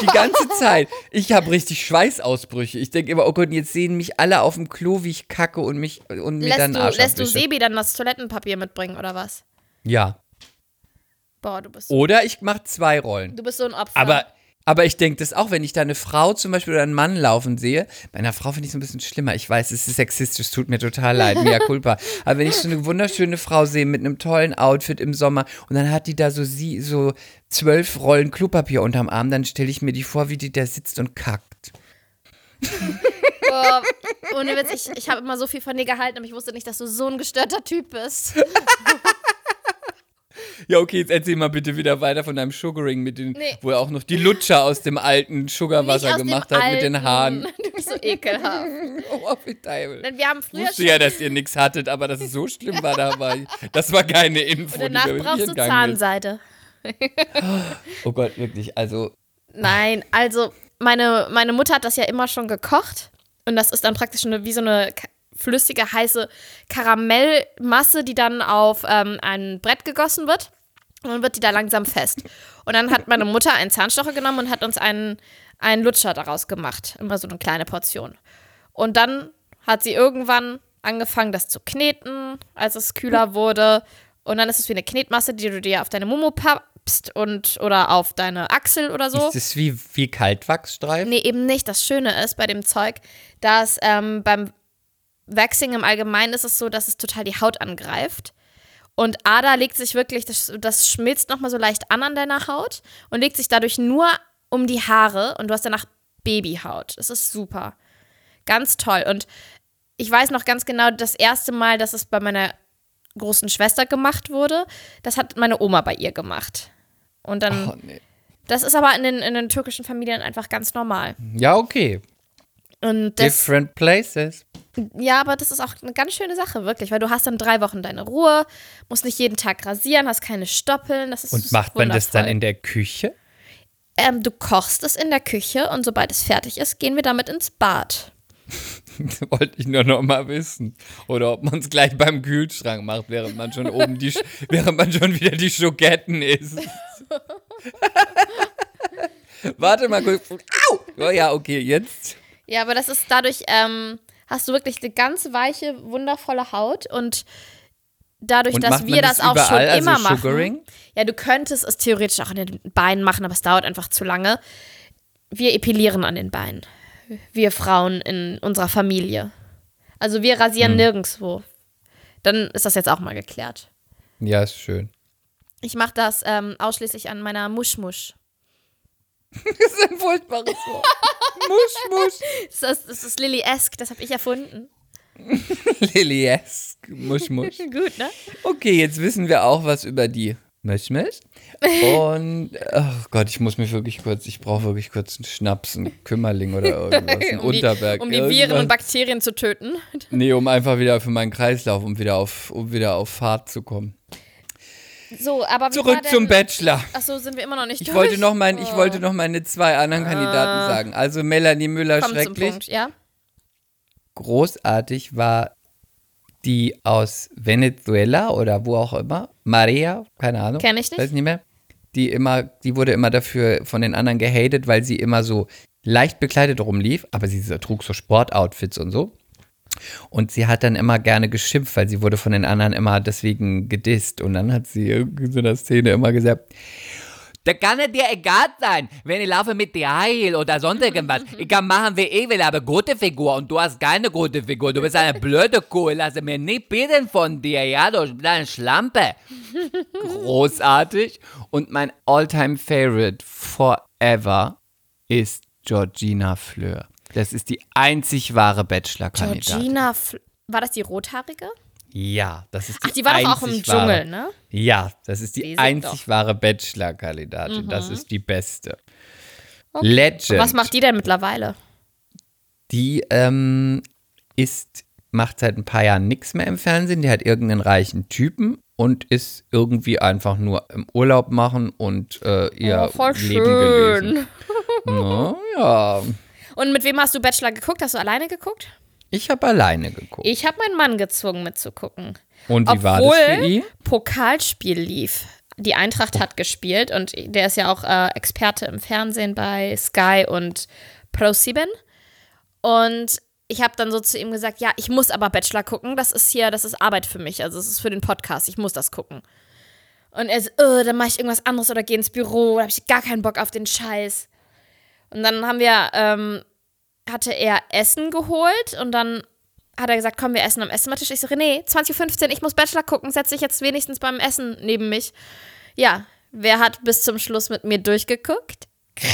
Die ganze Zeit. Ich habe richtig Schweißausbrüche. Ich denke immer, oh Gott, jetzt sehen mich alle auf dem Klo, wie ich kacke und mich und mir Lässt dann du, Arsch lässt du. Sebi dann das Toilettenpapier mitbringen oder was? Ja. Boah, du bist so, Oder ich mache zwei Rollen. du bist so ein Opfer. Aber, aber ich denke das auch, wenn ich da eine Frau zum Beispiel oder einen Mann laufen sehe. Bei einer Frau finde ich es ein bisschen schlimmer. Ich weiß, es ist sexistisch, tut mir total leid, mea [LAUGHS] culpa. Aber wenn ich so eine wunderschöne Frau sehe mit einem tollen Outfit im Sommer und dann hat die da so sie so zwölf Rollen Klopapier unterm Arm, dann stelle ich mir die vor, wie die da sitzt und kackt. Boah, [LAUGHS] ohne Witz, ich, ich habe immer so viel von dir gehalten, aber ich wusste nicht, dass du so ein gestörter Typ bist. [LAUGHS] Ja, okay, jetzt erzähl mal bitte wieder weiter von deinem Sugaring, mit den, Nee. wo er auch noch die Lutscher aus dem alten Sugarwasser gemacht hat mit den alten. Haaren. [LAUGHS] Du bist so ekelhaft. [LAUGHS] Oh, wie Teufel. Denn wir haben Ich früher wusste schon. ja, dass ihr nichts hattet, aber dass es so schlimm war, da war ich, das war keine Info. die Danach mich brauchst du. Zahnseide. [LAUGHS] Oh Gott, wirklich, also Nein, also meine, meine Mutter hat das ja immer schon gekocht. Und das ist dann praktisch eine, wie so eine flüssige, heiße Karamellmasse, die dann auf ähm, ein Brett gegossen wird. Und dann wird die da langsam fest. Und dann hat meine Mutter einen Zahnstocher genommen und hat uns einen, einen Lutscher daraus gemacht. Immer so eine kleine Portion. Und dann hat sie irgendwann angefangen, das zu kneten, als es kühler wurde. Und dann ist es wie eine Knetmasse, die du dir auf deine Mumu pappst und oder auf deine Achsel oder so. ist es wie, wie Kaltwachsstreifen? Nee, eben nicht. Das Schöne ist bei dem Zeug, dass ähm, beim Waxing im Allgemeinen ist es so, dass es total die Haut angreift. Und Ada legt sich wirklich, das, das schmilzt nochmal so leicht an an deiner Haut und legt sich dadurch nur um die Haare und du hast danach Babyhaut. Das ist super. Ganz toll. Und ich weiß noch ganz genau, das erste Mal, dass es bei meiner großen Schwester gemacht wurde, das hat meine Oma bei ihr gemacht. Und dann, Oh, nee. das ist aber in den, in den türkischen Familien einfach ganz normal. Ja, okay. Und das, Different places. ja, aber das ist auch eine ganz schöne Sache, wirklich, weil du hast dann drei Wochen deine Ruhe, musst nicht jeden Tag rasieren, hast keine Stoppeln. Das ist Und macht man das dann in der Küche? Ähm, du kochst es in der Küche und sobald es fertig ist, gehen wir damit ins Bad. [LAUGHS] Wollte ich nur noch mal wissen. Oder ob man es gleich beim Kühlschrank macht, während man schon oben die, [LAUGHS] während man schon wieder die Schoketten isst. [LAUGHS] Warte mal kurz. Au! Oh ja, okay, jetzt. Ja, aber das ist dadurch, ähm, hast du wirklich eine ganz weiche, wundervolle Haut und dadurch, Und dass wir das, das auch schon immer also machen. Sugaring? Ja, du könntest es theoretisch auch an den Beinen machen, aber es dauert einfach zu lange. Wir epilieren an den Beinen. Wir Frauen in unserer Familie. Also wir Hm. rasieren nirgendwo. Dann ist das jetzt auch mal geklärt. Ja, ist schön. Ich mache das ähm, ausschließlich an meiner Muschmusch. [LAUGHS] Das ist ein furchtbares Wort. musch, musch. [LAUGHS] Das ist, das ist Lily-esque, das habe ich erfunden. [LAUGHS] Liliesk. Musch, musch. Gut, ne? Okay, jetzt wissen wir auch was über die Mischmisch. Und, ach Gott, ich muss mich wirklich kurz, ich brauche wirklich kurz einen Schnaps, einen Kümmerling oder irgendwas, einen um die, Unterberg. um die Viren irgendwas. und Bakterien zu töten. Nee, um einfach wieder für meinen Kreislauf, um wieder auf, um wieder auf Fahrt zu kommen. So, aber Zurück zum Bachelor. Achso, sind wir immer noch nicht Ich durch? wollte, noch mein, ich wollte noch meine zwei anderen Kandidaten sagen. Also Melanie Müller Komm zum schrecklich. Punkt, ja? Großartig war die aus Venezuela oder wo auch immer. Maria, keine Ahnung. Kenn ich nicht. Weiß nicht mehr. Die immer, die wurde immer dafür von den anderen gehatet, weil sie immer so leicht bekleidet rumlief, aber sie trug so Sportoutfits und so. Und sie hat dann immer gerne geschimpft, weil sie wurde von den anderen immer deswegen gedisst. Und dann hat sie irgendwie in so einer Szene immer gesagt, da kann es dir egal sein, wenn ich laufe mit dir Heel oder sonst irgendwas. Ich kann machen, wie ich will, aber gute Figur und du hast keine gute Figur. Du bist eine blöde Kuh. Ich lasse mir nicht bieten von dir, ja, du kleine Schlampe. Großartig. Und mein Alltime Favorite forever ist Georgina Fleur. Das ist die einzig wahre Bachelor-Kandidatin. Georgina, Fl war das die rothaarige? Ja, das ist die Ach, die war doch auch im wahre- Dschungel, ne? Ja, das ist die, Die einzig doch. wahre Bachelor-Kandidatin. Das Mhm. ist die beste. Legend. Und was macht die denn mittlerweile? Die ähm, ist macht seit ein paar Jahren nichts mehr im Fernsehen. Die hat irgendeinen reichen Typen und ist irgendwie einfach nur im Urlaub machen und äh, ihr Oh, voll Leben schön. gelesen. Na, ja, [LAUGHS] Und mit wem hast du Bachelor geguckt? Hast du alleine geguckt? ich habe alleine geguckt. Ich habe meinen Mann gezwungen mitzugucken. und wie war das für Obwohl ihn? Pokalspiel lief. Die Eintracht hat gespielt und der ist ja auch äh, Experte im Fernsehen bei Sky und Pro7. Und ich habe dann so zu ihm gesagt, ja, ich muss aber Bachelor gucken, das ist hier, das ist Arbeit für mich, also es ist für den Podcast, ich muss das gucken. Und er so, äh, dann mache ich irgendwas anderes oder gehe ins Büro, da habe ich gar keinen Bock auf den Scheiß. Und dann haben wir, ähm, hatte er Essen geholt und dann hat er gesagt, komm, wir essen am Essenstisch. Ich so, René, 20.15 Uhr, ich muss Bachelor gucken, setz dich jetzt wenigstens beim Essen neben mich. Ja, wer hat bis zum Schluss mit mir durchgeguckt? [LAUGHS]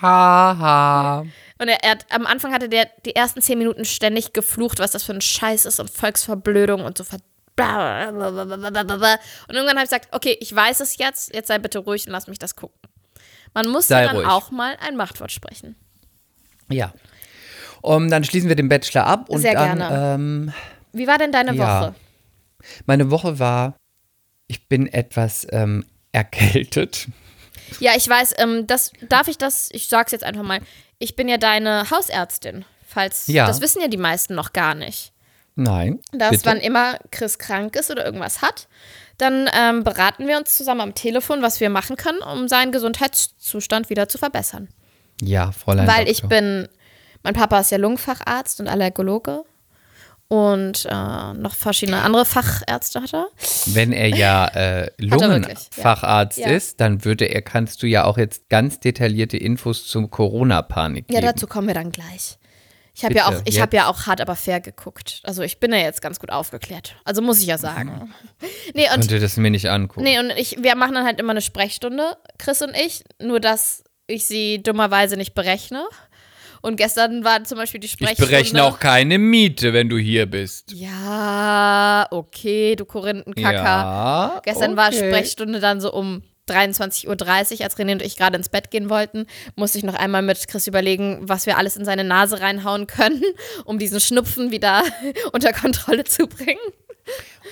Haha. Und er, er hat, am Anfang hatte der die ersten zehn Minuten ständig geflucht, was das für ein Scheiß ist und Volksverblödung und so ver und irgendwann habe ich gesagt, okay, ich weiß es jetzt, jetzt sei bitte ruhig und lass mich das gucken. Man muss dann ruhig. auch mal ein Machtwort sprechen. Ja. Um, dann schließen wir den Bachelor ab und Sehr dann gerne. ähm, Wie war denn deine Ja. Woche? meine Woche war, ich bin etwas ähm, erkältet. Ja, ich weiß, ähm, das darf ich das, ich sag's jetzt einfach mal. Ich bin ja deine Hausärztin, falls Ja. das wissen ja die meisten noch gar nicht. Nein. Dass bitte. wann immer Chris krank ist oder irgendwas hat, dann ähm, beraten wir uns zusammen am Telefon, was wir machen können, um seinen Gesundheitszustand wieder zu verbessern. Ja, Fräulein. Weil ich Doktor. bin, mein Papa ist ja Lungenfacharzt und Allergologe und äh, noch verschiedene andere Fachärzte hat er. Wenn er ja äh, [LAUGHS] ja. Lungenfacharzt Ja. ist, dann würde er, kannst du ja auch jetzt ganz detaillierte Infos zum Corona-Panik Ja, geben. dazu kommen wir dann gleich. Ich habe ja auch, ich habe ja auch hart aber fair geguckt. Also ich bin ja jetzt ganz gut aufgeklärt. Also muss ich ja sagen. [LAUGHS] Nee, und, Könnte das mir nicht angucken. nee, und ich, wir machen dann halt immer eine Sprechstunde, Chris und ich, nur dass ich sie dummerweise nicht berechne. Und gestern war zum Beispiel die ich Sprechstunde. berechne auch keine Miete, wenn du hier bist. Ja, okay, du Korinthenkacker. Ja, Gestern war okay. Sprechstunde dann so um 23.30 Uhr, als René und ich gerade ins Bett gehen wollten, musste ich noch einmal mit Chris überlegen, was wir alles in seine Nase reinhauen können, um diesen Schnupfen wieder [LAUGHS] unter Kontrolle zu bringen.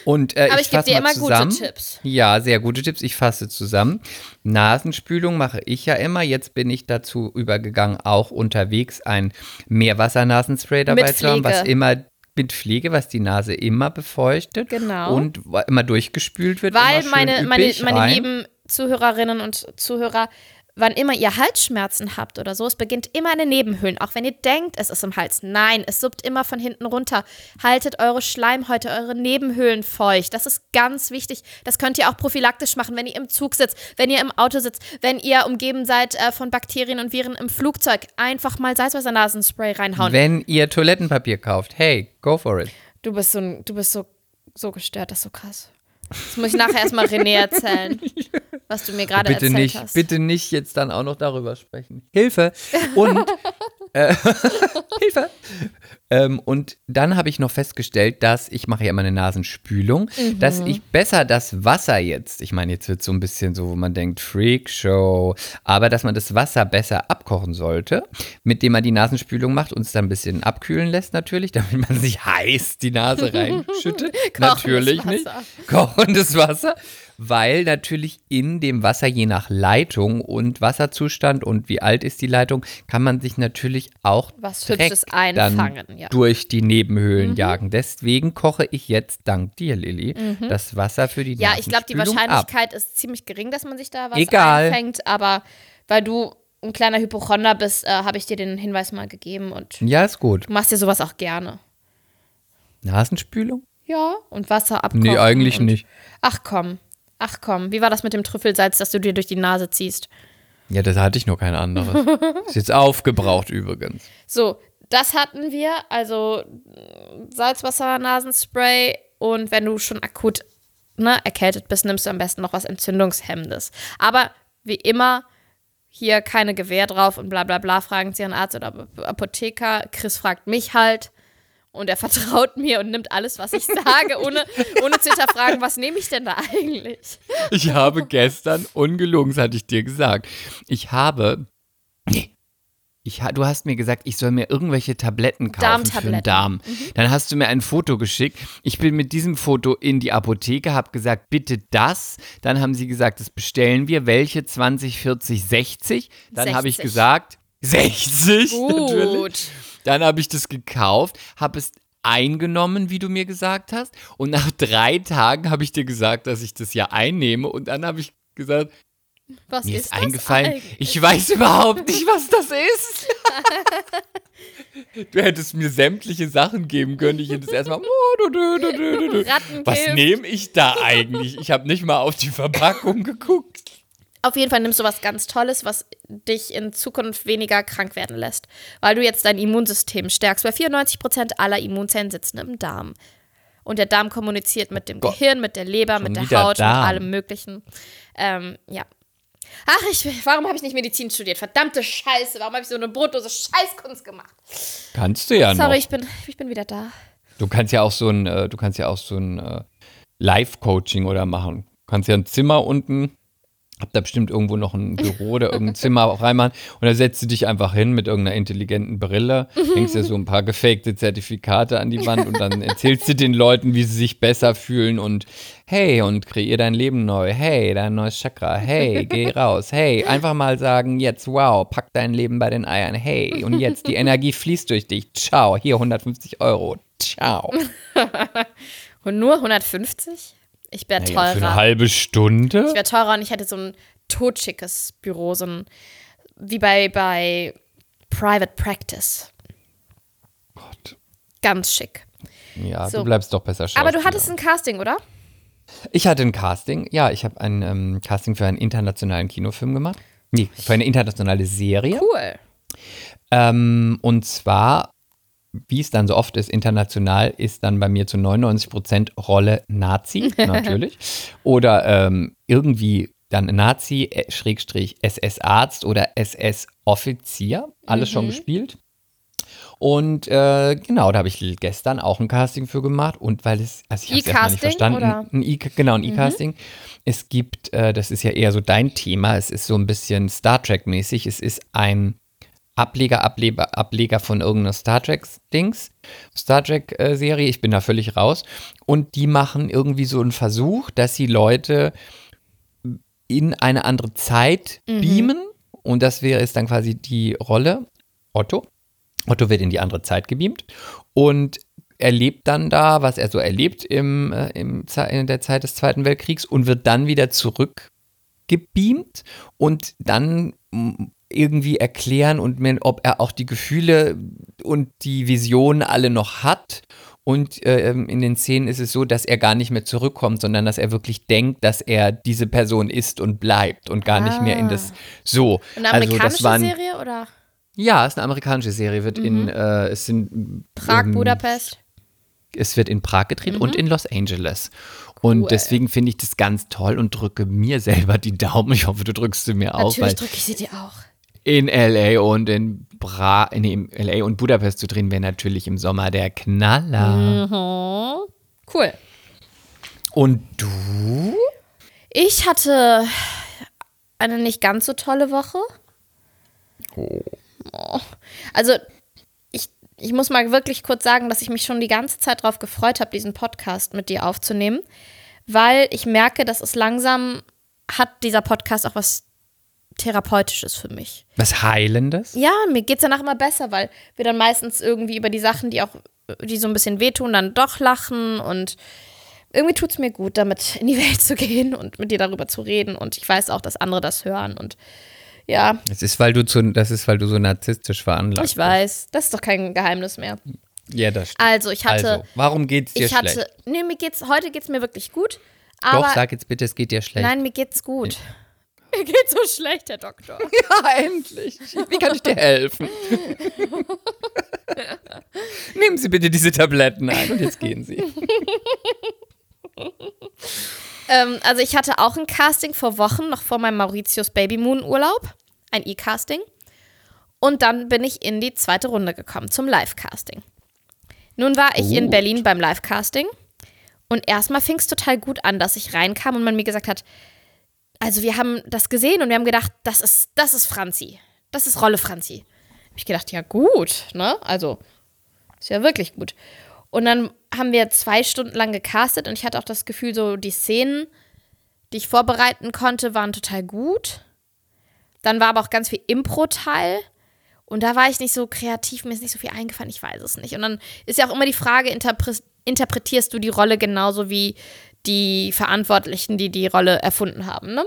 Und, äh, Aber ich geb fasse dir immer gute zusammen. Tipps. Ja, sehr gute Tipps. Ich fasse zusammen. Nasenspülung mache ich ja immer. Jetzt bin ich dazu übergegangen, auch unterwegs ein Meerwassernasenspray dabei zu haben, was immer mit Pflege, was die Nase immer befeuchtet Genau. und immer durchgespült wird. Weil meine, meine, meine lieben Zuhörerinnen und Zuhörer, wann immer ihr Halsschmerzen habt oder so, es beginnt immer in den Nebenhöhlen. Auch wenn ihr denkt, es ist im Hals. Nein, es suppt immer von hinten runter. Haltet eure Schleimhäute, eure Nebenhöhlen feucht. Das ist ganz wichtig. Das könnt ihr auch prophylaktisch machen, wenn ihr im Zug sitzt, wenn ihr im Auto sitzt, wenn ihr umgeben seid äh, von Bakterien und Viren im Flugzeug. Einfach mal Salzwassernasenspray reinhauen. Wenn ihr Toilettenpapier kauft, hey, go for it. Du bist so, du bist so, so gestört, das ist so krass. Das muss ich nachher erstmal René erzählen, was du mir gerade erzählt nicht, hast. bitte nicht jetzt dann auch noch darüber sprechen. Hilfe! Und [LAUGHS] Hilfe! Ähm, und dann habe ich noch festgestellt, dass ich mache ja immer eine Nasenspülung, Mhm. dass ich besser das Wasser jetzt, ich meine, jetzt wird so ein bisschen so, wo man denkt, Freakshow, aber dass man das Wasser besser abkochen sollte, mit dem man die Nasenspülung macht und es dann ein bisschen abkühlen lässt natürlich, [LAUGHS] damit man sich heiß die Nase [LAUGHS] reinschüttet. natürlich nicht. Kochendes Wasser, weil natürlich in dem Wasser, je nach Leitung und Wasserzustand und wie alt ist die Leitung, kann man sich natürlich auch Was Hübsches einfangen, dann ja. Mhm. durch die Nebenhöhlen jagen. Deswegen koche ich jetzt, dank dir, Lilly, das Wasser für die Mhm. Ja, ich glaube, die Nasenspülung ab. Wahrscheinlichkeit ist ziemlich gering, dass man sich da was Egal. einfängt, aber weil du ein kleiner Hypochonder bist, äh, habe ich dir den Hinweis mal gegeben und Ja, ist gut. du machst dir sowas auch gerne. Nasenspülung? Ja, und Wasser abkochen. Nee, eigentlich nicht. Ach komm, ach komm. Wie war das mit dem Trüffelsalz, das du dir durch die Nase ziehst? Ja, das hatte ich noch kein anderes. [LAUGHS] ist jetzt aufgebraucht übrigens. So, das hatten wir, also äh, Salzwasser, Nasenspray und wenn du schon akut ne, erkältet bist, nimmst du am besten noch was Entzündungshemmendes. Aber wie immer, hier keine Gewehr drauf und bla bla bla, fragen Sie Ihren Arzt oder Apotheker. Chris fragt mich halt und er vertraut [LAUGHS] mir und nimmt alles, was ich sage, ohne, ohne zu hinterfragen, was nehme ich denn da eigentlich? Ich habe gestern, ungelogen, das hatte ich dir gesagt, ich habe, nee, ich, du hast mir gesagt, ich soll mir irgendwelche Tabletten kaufen für den. Darm. Dann hast du mir ein Foto geschickt. Ich bin mit diesem Foto in die Apotheke, habe gesagt, bitte das. Dann haben sie gesagt, das bestellen wir. Welche 20, 40, 60? Dann habe ich 60. gesagt, 60 [LAUGHS] natürlich. Dann habe ich das gekauft, habe es eingenommen, wie du mir gesagt hast. Und nach drei Tagen habe ich dir gesagt, dass ich das ja einnehme. Und dann habe ich gesagt, Was mir ist ist das eingefallen, eigentlich? ich weiß überhaupt nicht, was das ist. [LAUGHS] du hättest mir sämtliche Sachen geben können. Ich hätte es erstmal. Was Rattengift. nehme ich da eigentlich? Ich habe nicht mal auf die Verpackung geguckt. Auf jeden Fall nimmst du was ganz Tolles, was dich in Zukunft weniger krank werden lässt, weil du jetzt dein Immunsystem stärkst. Weil 94% aller Immunzellen sitzen im Darm. Und der Darm kommuniziert mit dem Gott. Gehirn, mit der Leber, Schon mit der Haut, Darm. mit allem Möglichen. Ähm, ja. Ach, ich, warum habe ich nicht Medizin studiert? Verdammte Scheiße, warum habe ich so eine brotlose Scheißkunst gemacht? Kannst du ja Sorry, noch. ich bin, ich bin wieder da. Du kannst ja auch so ein, äh, du kannst ja auch so ein äh, Live-Coaching oder machen. Du kannst ja ein Zimmer unten, hab da bestimmt irgendwo noch ein Büro oder irgendein Zimmer [LAUGHS] reinmachen. Und da setzt du dich einfach hin mit irgendeiner intelligenten Brille, hängst dir so ein paar gefakte Zertifikate an die Wand und dann erzählst du den Leuten, wie sie sich besser fühlen und hey und kreier dein Leben neu, hey, dein neues Chakra, hey, geh raus, hey, einfach mal sagen, jetzt wow, pack dein Leben bei den Eiern, hey und jetzt die Energie fließt durch dich, ciao, hier 150 Euro, ciao. [LAUGHS] Und nur 150? Ich wäre Naja, für eine teurer. halbe Stunde? Ich wäre teurer und ich hätte so ein totschickes Büro, so ein, wie bei, bei Private Practice. Gott. Ganz schick. Ja, So. du bleibst doch besser Aber du hattest ein Casting, oder? Ich hatte ein Casting. Ja, ich habe ein ähm, Casting für einen internationalen Kinofilm gemacht. Nee, für eine internationale Serie. Cool. Ähm, und zwar, wie es dann so oft ist, international ist dann bei mir zu 99 Prozent Rolle Nazi, [LAUGHS] natürlich. Oder ähm, irgendwie dann Nazi, äh, Schrägstrich SS-Arzt oder SS-Offizier. Alles schon gespielt. Und äh, genau, da habe ich gestern auch ein Casting für gemacht. Und weil es, also ich habe es erstmal nicht verstanden. oder? Ein e genau, ein E-Casting. Es gibt, äh, das ist ja eher so dein Thema, es ist so ein bisschen Star Trek-mäßig. Es ist ein Ableger, Ableger, Ableger von irgendeiner Star Trek-Dings, Star Trek-Serie. Ich bin da völlig raus. Und die machen irgendwie so einen Versuch, dass sie Leute in eine andere Zeit beamen. Und das wäre ist dann quasi die Rolle Otto. Otto wird in die andere Zeit gebeamt und erlebt dann da, was er so erlebt im, äh, im, in der Zeit des Zweiten Weltkriegs und wird dann wieder zurückgebeamt und dann irgendwie erklären und mir, ob er auch die Gefühle und die Visionen alle noch hat. Und äh, in den Szenen ist es so, dass er gar nicht mehr zurückkommt, sondern dass er wirklich denkt, dass er diese Person ist und bleibt und gar nicht mehr in das so. Eine Also, amerikanische das waren- Serie oder ja, es ist eine amerikanische Serie, wird in, äh, es sind Prag, ähm, Budapest? es wird in Prag gedreht und in Los Angeles. Und Cool. deswegen finde ich das ganz toll und drücke mir selber die Daumen. Ich hoffe, du drückst sie mir auch, weil Natürlich drücke ich sie dir auch. In LA und in Bra nee, in LA und Budapest zu drehen wäre natürlich im Sommer der Knaller. Mhm. Cool. Und du? Ich hatte eine nicht ganz so tolle Woche. Oh. Also, ich, ich muss mal wirklich kurz sagen, dass ich mich schon die ganze Zeit darauf gefreut habe, diesen Podcast mit dir aufzunehmen, weil ich merke, dass es langsam hat dieser Podcast auch was Therapeutisches für mich. Was Heilendes? Ja, mir geht es danach immer besser, weil wir dann meistens irgendwie über die Sachen, die auch, die so ein bisschen wehtun, dann doch lachen und irgendwie tut es mir gut, damit in die Welt [LAUGHS] zu gehen und mit dir darüber zu reden. Und ich weiß auch, dass andere das hören. Und ja, Das ist, weil du zu, das ist, weil du so narzisstisch veranlagt ich weiß, das ist doch kein Geheimnis mehr. Ja, das stimmt. Also, ich hatte, also, warum geht's dir ich hatte, schlecht? nee, mir geht's, heute geht's mir wirklich gut. Aber, Doch, sag jetzt bitte, es geht dir schlecht. nein, mir geht's gut. [LAUGHS] Mir geht's so schlecht, Herr Doktor. [LAUGHS] Ja, endlich. Wie kann ich dir helfen? [LAUGHS] Nehmen Sie bitte diese Tabletten ein und jetzt gehen Sie. Ähm, also ich hatte auch ein Casting vor Wochen, noch vor meinem Mauritius Baby Moon Urlaub. Ein E-Casting. Und dann bin ich in die zweite Runde gekommen, zum Live-Casting. Nun war ich in Gut. Berlin beim Live-Casting. Und erstmal fing es total gut an, dass ich reinkam und man mir gesagt hat, also wir haben das gesehen und wir haben gedacht, das ist, das ist Franzi. Das ist Rolle Franzi. Hab ich gedacht, ja gut, ne? Also, ist ja wirklich gut. Und dann haben wir zwei Stunden lang gecastet und ich hatte auch das Gefühl, so die Szenen, die ich vorbereiten konnte, waren total gut. Dann war aber auch ganz viel Impro-Teil. Und da war ich nicht so kreativ, mir ist nicht so viel eingefallen, ich weiß es nicht. Und dann ist ja auch immer die Frage, interpre interpretierst du die Rolle genauso wie die Verantwortlichen, die die Rolle erfunden haben, ne?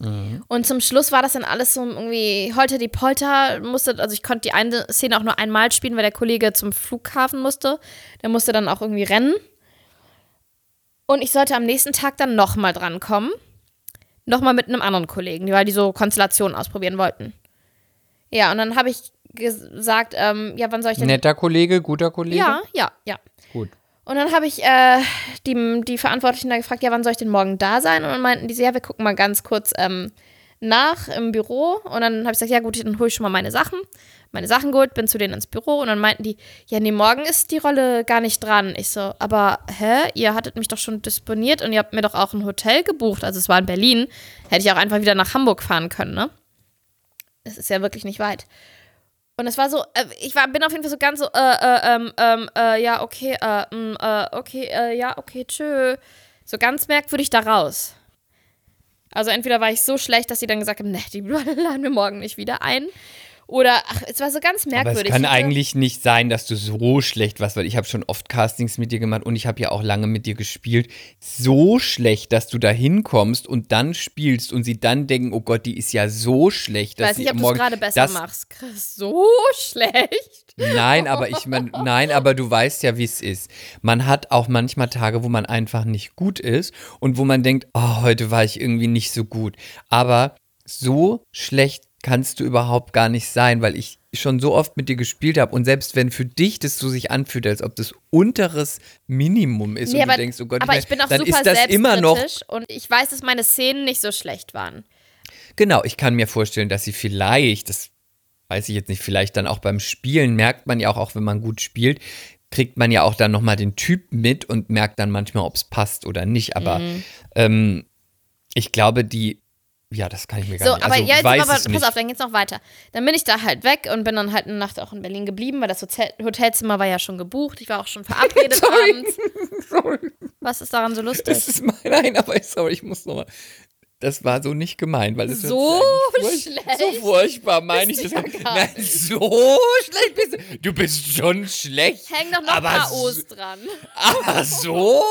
Mhm. Und zum Schluss war das dann alles so irgendwie holter die Polter, musste, also ich konnte die eine Szene auch nur einmal spielen, weil der Kollege zum Flughafen musste. Der musste dann auch irgendwie rennen. Und ich sollte am nächsten Tag dann nochmal drankommen. Nochmal mit einem anderen Kollegen, weil die so Konstellationen ausprobieren wollten. Ja, und dann habe ich gesagt, ähm, ja, wann soll ich denn. Netter Kollege, guter Kollege? Ja, ja, ja. Und dann habe ich äh, die, die Verantwortlichen da gefragt, ja, wann soll ich denn morgen da sein? Und dann meinten die, ja, wir gucken mal ganz kurz ähm, nach im Büro. Und dann habe ich gesagt, ja gut, dann hole ich schon mal meine Sachen. Meine Sachen geholt, bin zu denen ins Büro. Und dann meinten die, ja, nee, morgen ist die Rolle gar nicht dran. Ich so, aber hä, ihr hattet mich doch schon disponiert und ihr habt mir doch auch ein Hotel gebucht. Also es war in Berlin. Hätte ich auch einfach wieder nach Hamburg fahren können, ne? Es ist ja wirklich nicht weit. Und es war so, äh, ich war, bin auf jeden Fall so ganz so, äh, äh, ähm, ähm, äh, ja, okay, äh, mm, äh, okay, ja, okay, tschö. So ganz merkwürdig da raus. Also entweder war ich so schlecht, dass sie dann gesagt haben, ne, die [LAUGHS] laden wir morgen nicht wieder ein. Oder, ach, es war so ganz merkwürdig. Aber es kann eigentlich nicht sein, dass du so schlecht warst, weil ich habe schon oft Castings mit dir gemacht und ich habe ja auch lange mit dir gespielt. So schlecht, dass du da hinkommst und dann spielst und sie dann denken, oh Gott, die ist ja so schlecht. Dass weiß nicht, ob du es gerade besser machst. Chris, so schlecht. Nein, aber ich meine, [LAUGHS] nein, aber du weißt ja, wie es ist. Man hat auch manchmal Tage, wo man einfach nicht gut ist und wo man denkt, oh, heute war ich irgendwie nicht so gut. Aber so schlecht kannst du überhaupt gar nicht sein, weil ich schon so oft mit dir gespielt habe und selbst wenn für dich das so sich anfühlt, als ob das unteres Minimum ist nee, und aber, du denkst, oh Gott, aber ich, ich bin auch dann super ist das immer noch und ich weiß, dass meine Szenen nicht so schlecht waren. Genau, ich kann mir vorstellen, dass sie vielleicht, das weiß ich jetzt nicht, vielleicht dann auch beim Spielen merkt man ja auch, auch wenn man gut spielt, kriegt man ja auch dann nochmal den Typ mit und merkt dann manchmal, ob es passt oder nicht. Aber mhm. ähm, ich glaube, die ja, das kann ich mir gar so, nicht. Aber also, jetzt, weiß aber, pass nicht. auf, dann geht's noch weiter. Dann bin ich da halt weg und bin dann halt eine Nacht auch in Berlin geblieben, weil das Hotel Hotelzimmer war ja schon gebucht. Ich war auch schon verabredet [LAUGHS] sorry. abends. [LAUGHS] sorry. Was ist daran so lustig? Das ist mein, nein, aber sorry, ich muss nochmal. Das war so nicht gemeint, weil es so furch schlecht. So furchtbar meine ich das. ja Nein, so schlecht bist du. Du bist schon schlecht. Häng doch noch aber ein paar O's dran. Aber so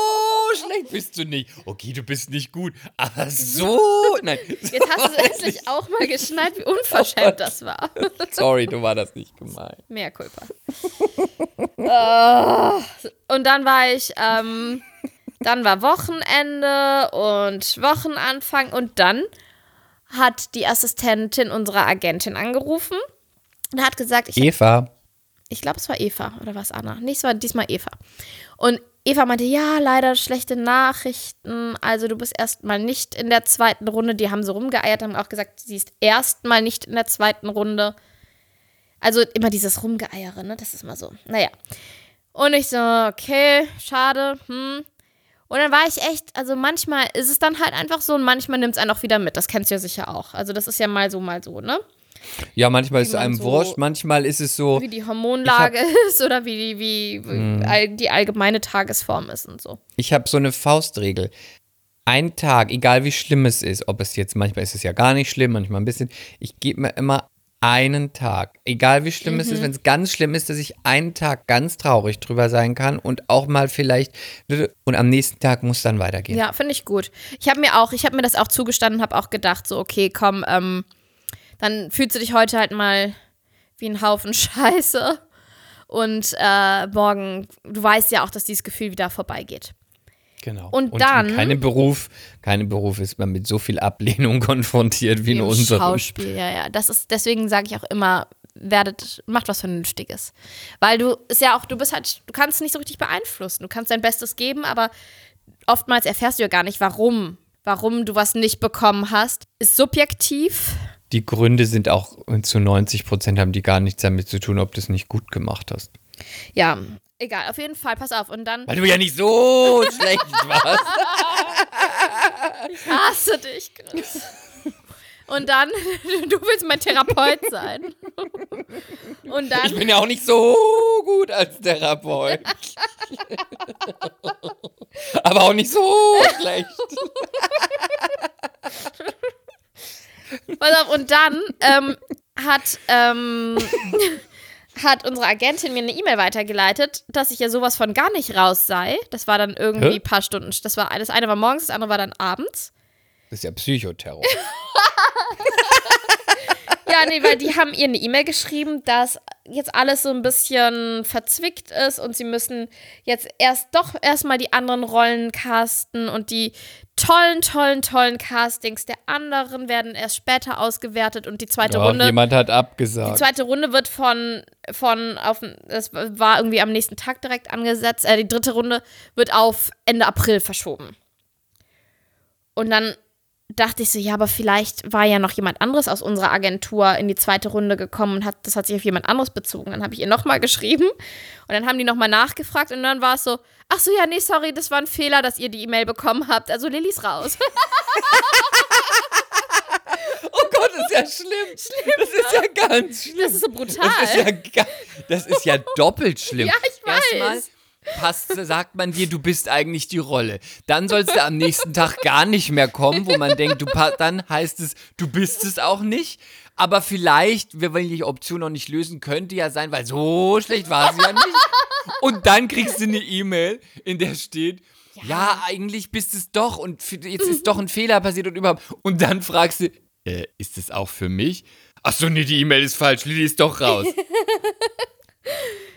schlecht bist du nicht. Okay, du bist nicht gut, aber so. [LAUGHS] Nein. Jetzt hast du es endlich auch mal geschnallt, wie unverschämt das war. [LAUGHS] Sorry, du war das nicht gemeint. Mehr Kulpa. oh. [LAUGHS] Und dann war ich, ähm, dann war Wochenende und Wochenanfang und dann hat die Assistentin unserer Agentin angerufen und hat gesagt, ich Eva. Ich glaube, es war Eva oder was Anna? Nee, es war diesmal Eva. Und Eva meinte, ja, leider schlechte Nachrichten. Also du bist erstmal nicht in der zweiten Runde. Die haben so rumgeeiert, haben auch gesagt, sie ist erstmal nicht in der zweiten Runde. Also immer dieses Rumgeeiere, ne? Das ist immer so. Naja. Und ich so, okay, schade, hm. Und dann war ich echt, also manchmal ist es dann halt einfach so und manchmal nimmt es einen auch wieder mit. Das kennst du ja sicher auch. Also das ist ja mal so, mal so, ne? Ja, manchmal ist es einem so- wurscht, manchmal ist es so. Wie die Hormonlage [LAUGHS] ist oder wie die, wie, wie Mhm. die allgemeine Tagesform ist und so. Ich habe so eine Faustregel. Ein Tag, egal wie schlimm es ist, ob es jetzt, manchmal ist es ja gar nicht schlimm, manchmal ein bisschen, ich gebe mir immer einen Tag. Egal wie schlimm es ist, wenn es ganz schlimm ist, dass ich einen Tag ganz traurig drüber sein kann und auch mal vielleicht, und am nächsten Tag muss dann weitergehen. Ja, finde ich gut. Ich habe mir auch, ich habe mir das auch zugestanden, habe auch gedacht, so, okay, komm, ähm, dann fühlst du dich heute halt mal wie ein Haufen [LAUGHS] Scheiße. Und äh, morgen, du weißt ja auch, dass dieses Gefühl wieder vorbeigeht. Genau. Und dann- in keinem Beruf, keinem Beruf ist man mit so viel Ablehnung [LAUGHS] konfrontiert wie in unserem. Schauspiel, ja, ja. Das ist, deswegen sage ich auch immer, werdet, macht was Vernünftiges. Weil du ist ja auch, du bist halt, du kannst nicht so richtig beeinflussen. Du kannst dein Bestes geben, aber oftmals erfährst du ja gar nicht, warum. Warum du was nicht bekommen hast, ist subjektiv. Die Gründe sind auch zu 90 Prozent haben die gar nichts damit zu tun, ob du es nicht gut gemacht hast. Ja, egal, auf jeden Fall, pass auf. Und dann Weil du ja nicht so [LAUGHS] schlecht warst. ich hasse dich, Chris. Und dann, [LAUGHS] du willst mein Therapeut sein. Und Ich dann, bin ja auch nicht so gut als Therapeut. Aber auch nicht so schlecht. pass auf, und dann ähm, hat, ähm, hat unsere Agentin mir eine E-Mail weitergeleitet, dass ich ja sowas von gar nicht raus sei. Das war dann irgendwie Hä? ein paar Stunden. Das war das eine war morgens, das andere war dann abends. Das ist ja Psychoterror. [LAUGHS] Ja, nee, weil die haben ihr eine E-Mail geschrieben, dass jetzt alles so ein bisschen verzwickt ist und sie müssen jetzt erst doch erstmal die anderen Rollen casten und die tollen, tollen, tollen Castings der anderen werden erst später ausgewertet und die zweite Doch, Runde. jemand hat Die abgesagt. zweite Runde wird von, von auf, das war irgendwie am nächsten Tag direkt angesetzt. Äh, die dritte Runde wird auf Ende April verschoben. Und dann dachte ich so, ja, aber vielleicht war ja noch jemand anderes aus unserer Agentur in die zweite Runde gekommen und hat, das hat sich auf jemand anderes bezogen. Dann habe ich ihr nochmal geschrieben und dann haben die nochmal nachgefragt und dann war es so, ach so, ja, nee, sorry, das war ein Fehler, dass ihr die E-Mail bekommen habt. Also Lilly ist raus. [LAUGHS] Oh Gott, das ist ja schlimm. das ist ja ganz schlimm. Das ist so brutal. Das ist ja, das ist ja doppelt schlimm. Ja, ich weiß. Erstmal passt, sagt man dir, du bist eigentlich die Rolle. Dann sollst du am nächsten Tag gar nicht mehr kommen, wo man denkt, du dann heißt es, du bist es auch nicht. Aber vielleicht, wir wollen die Option noch nicht lösen, könnte ja sein, weil so schlecht war sie ja nicht. Und dann kriegst du eine E-Mail, in der steht, ja, eigentlich bist es doch und jetzt ist doch ein Fehler passiert und überhaupt. Und dann fragst du, äh, ist es auch für mich? Ach so, nee, die E-Mail ist falsch, Lili ist doch raus. [LAUGHS]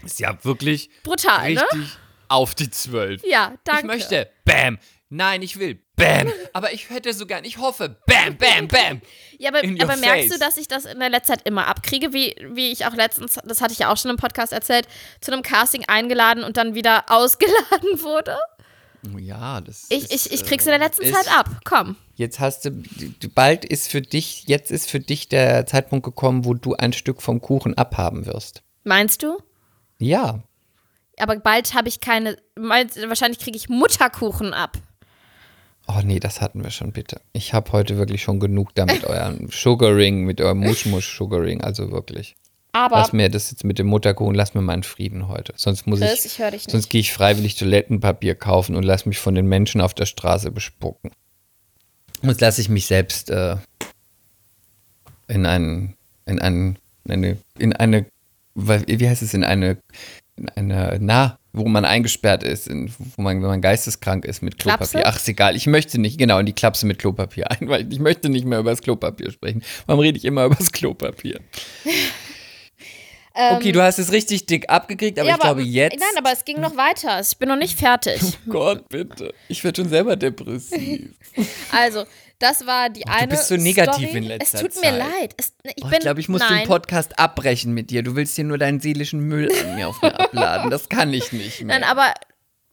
ist ja wirklich Brutal, ne? richtig auf die Zwölf. Ja, danke. Ich möchte, bam. Nein, ich will, bam. Aber ich hätte so gern, ich hoffe, bam, bam, bam. [LAUGHS] Ja, aber, aber merkst du, dass ich das in der letzten Zeit immer abkriege, wie, wie ich auch letztens, das hatte ich ja auch schon im Podcast erzählt, zu einem Casting eingeladen und dann wieder [LAUGHS] ausgeladen wurde? Oh ja, das Ich, ist, ich, ich äh, krieg's in der letzten ist- Zeit ab. Komm. Jetzt hast du- bald ist für dich, jetzt ist für dich der Zeitpunkt gekommen, wo du ein Stück vom Kuchen abhaben wirst. Meinst du? Ja, Aber bald habe ich keine, wahrscheinlich kriege ich Mutterkuchen ab. Oh nee, das hatten wir schon, bitte. Ich habe heute wirklich schon genug damit [LAUGHS] eurem Sugaring, mit eurem Muschmusch-Sugaring, also wirklich. Aber, Lass mir das jetzt mit dem Mutterkuchen, lass mir meinen Frieden heute. Sonst muss Chris, ich, ich sonst gehe ich freiwillig Toilettenpapier kaufen und lass mich von den Menschen auf der Straße bespucken. Sonst lasse ich mich selbst äh, in einen, in einen, in eine, in eine, wie heißt es, in eine, in eine, na, wo man eingesperrt ist, in, wo man, wenn man geisteskrank ist mit Klopapier. Klapse? Ach, ist egal. Ich möchte nicht, genau, in die Klapse mit Klopapier [LAUGHS] ein, weil ich möchte nicht mehr über das Klopapier sprechen. Warum rede ich immer über das Klopapier? Okay, du hast es richtig dick abgekriegt, aber Ähm, ja, ich glaube jetzt. Nein, aber es ging noch weiter. Ich bin noch nicht fertig. oh Gott, bitte. Ich werde schon selber depressiv. [LAUGHS] Also, das war die eine. bist so negativ Story. in letzter Es tut mir Zeit. leid. Es, ich, Oh, ich glaube, ich muss nein. den Podcast abbrechen mit dir. Du willst hier nur deinen seelischen Müll an mir auf mir abladen. Das kann ich nicht mehr. Nein, aber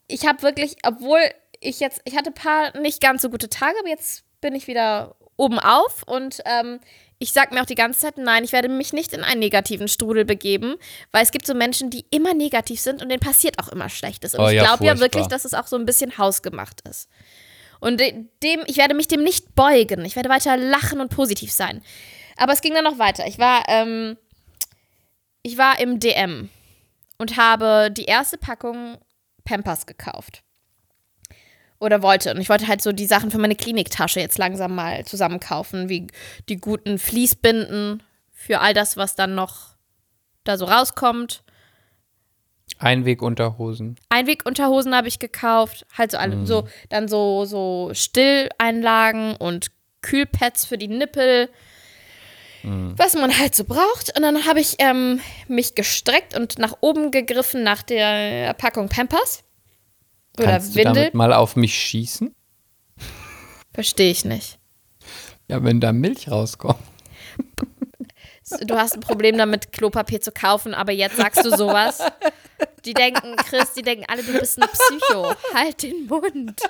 ich habe wirklich, obwohl ich jetzt, ich hatte ein paar nicht ganz so gute Tage, aber jetzt bin ich wieder oben auf und ähm, ich sag mir auch die ganze Zeit, nein, ich werde mich nicht in einen negativen Strudel begeben, weil es gibt so Menschen, die immer negativ sind und denen passiert auch immer Schlechtes. Und Oh ich glaube ja wirklich, dass es auch so ein bisschen hausgemacht ist. Und de- dem, ich werde mich dem nicht beugen. Ich werde weiter lachen und positiv sein. Aber es ging dann noch weiter. Ich war, ähm, ich war im DM und habe die erste Packung Pampers gekauft. Oder wollte. Und ich wollte halt so die Sachen für meine Kliniktasche jetzt langsam mal zusammenkaufen, wie die guten Fließbinden für all das, was dann noch da so rauskommt. Einwegunterhosen. Einwegunterhosen habe ich gekauft, halt so alle, so dann so so Stilleinlagen und Kühlpads für die Nippel, was man halt so braucht. Und dann habe ich ähm, mich gestreckt und nach oben gegriffen nach der Packung Pampers oder Kannst du Windel. damit mal auf mich schießen? Verstehe ich nicht. Ja, wenn da Milch rauskommt. Du hast ein Problem damit, Klopapier zu kaufen, aber jetzt sagst du sowas. [LAUGHS] Die denken, Chris, die denken alle, du bist ein Psycho. Halt den Mund.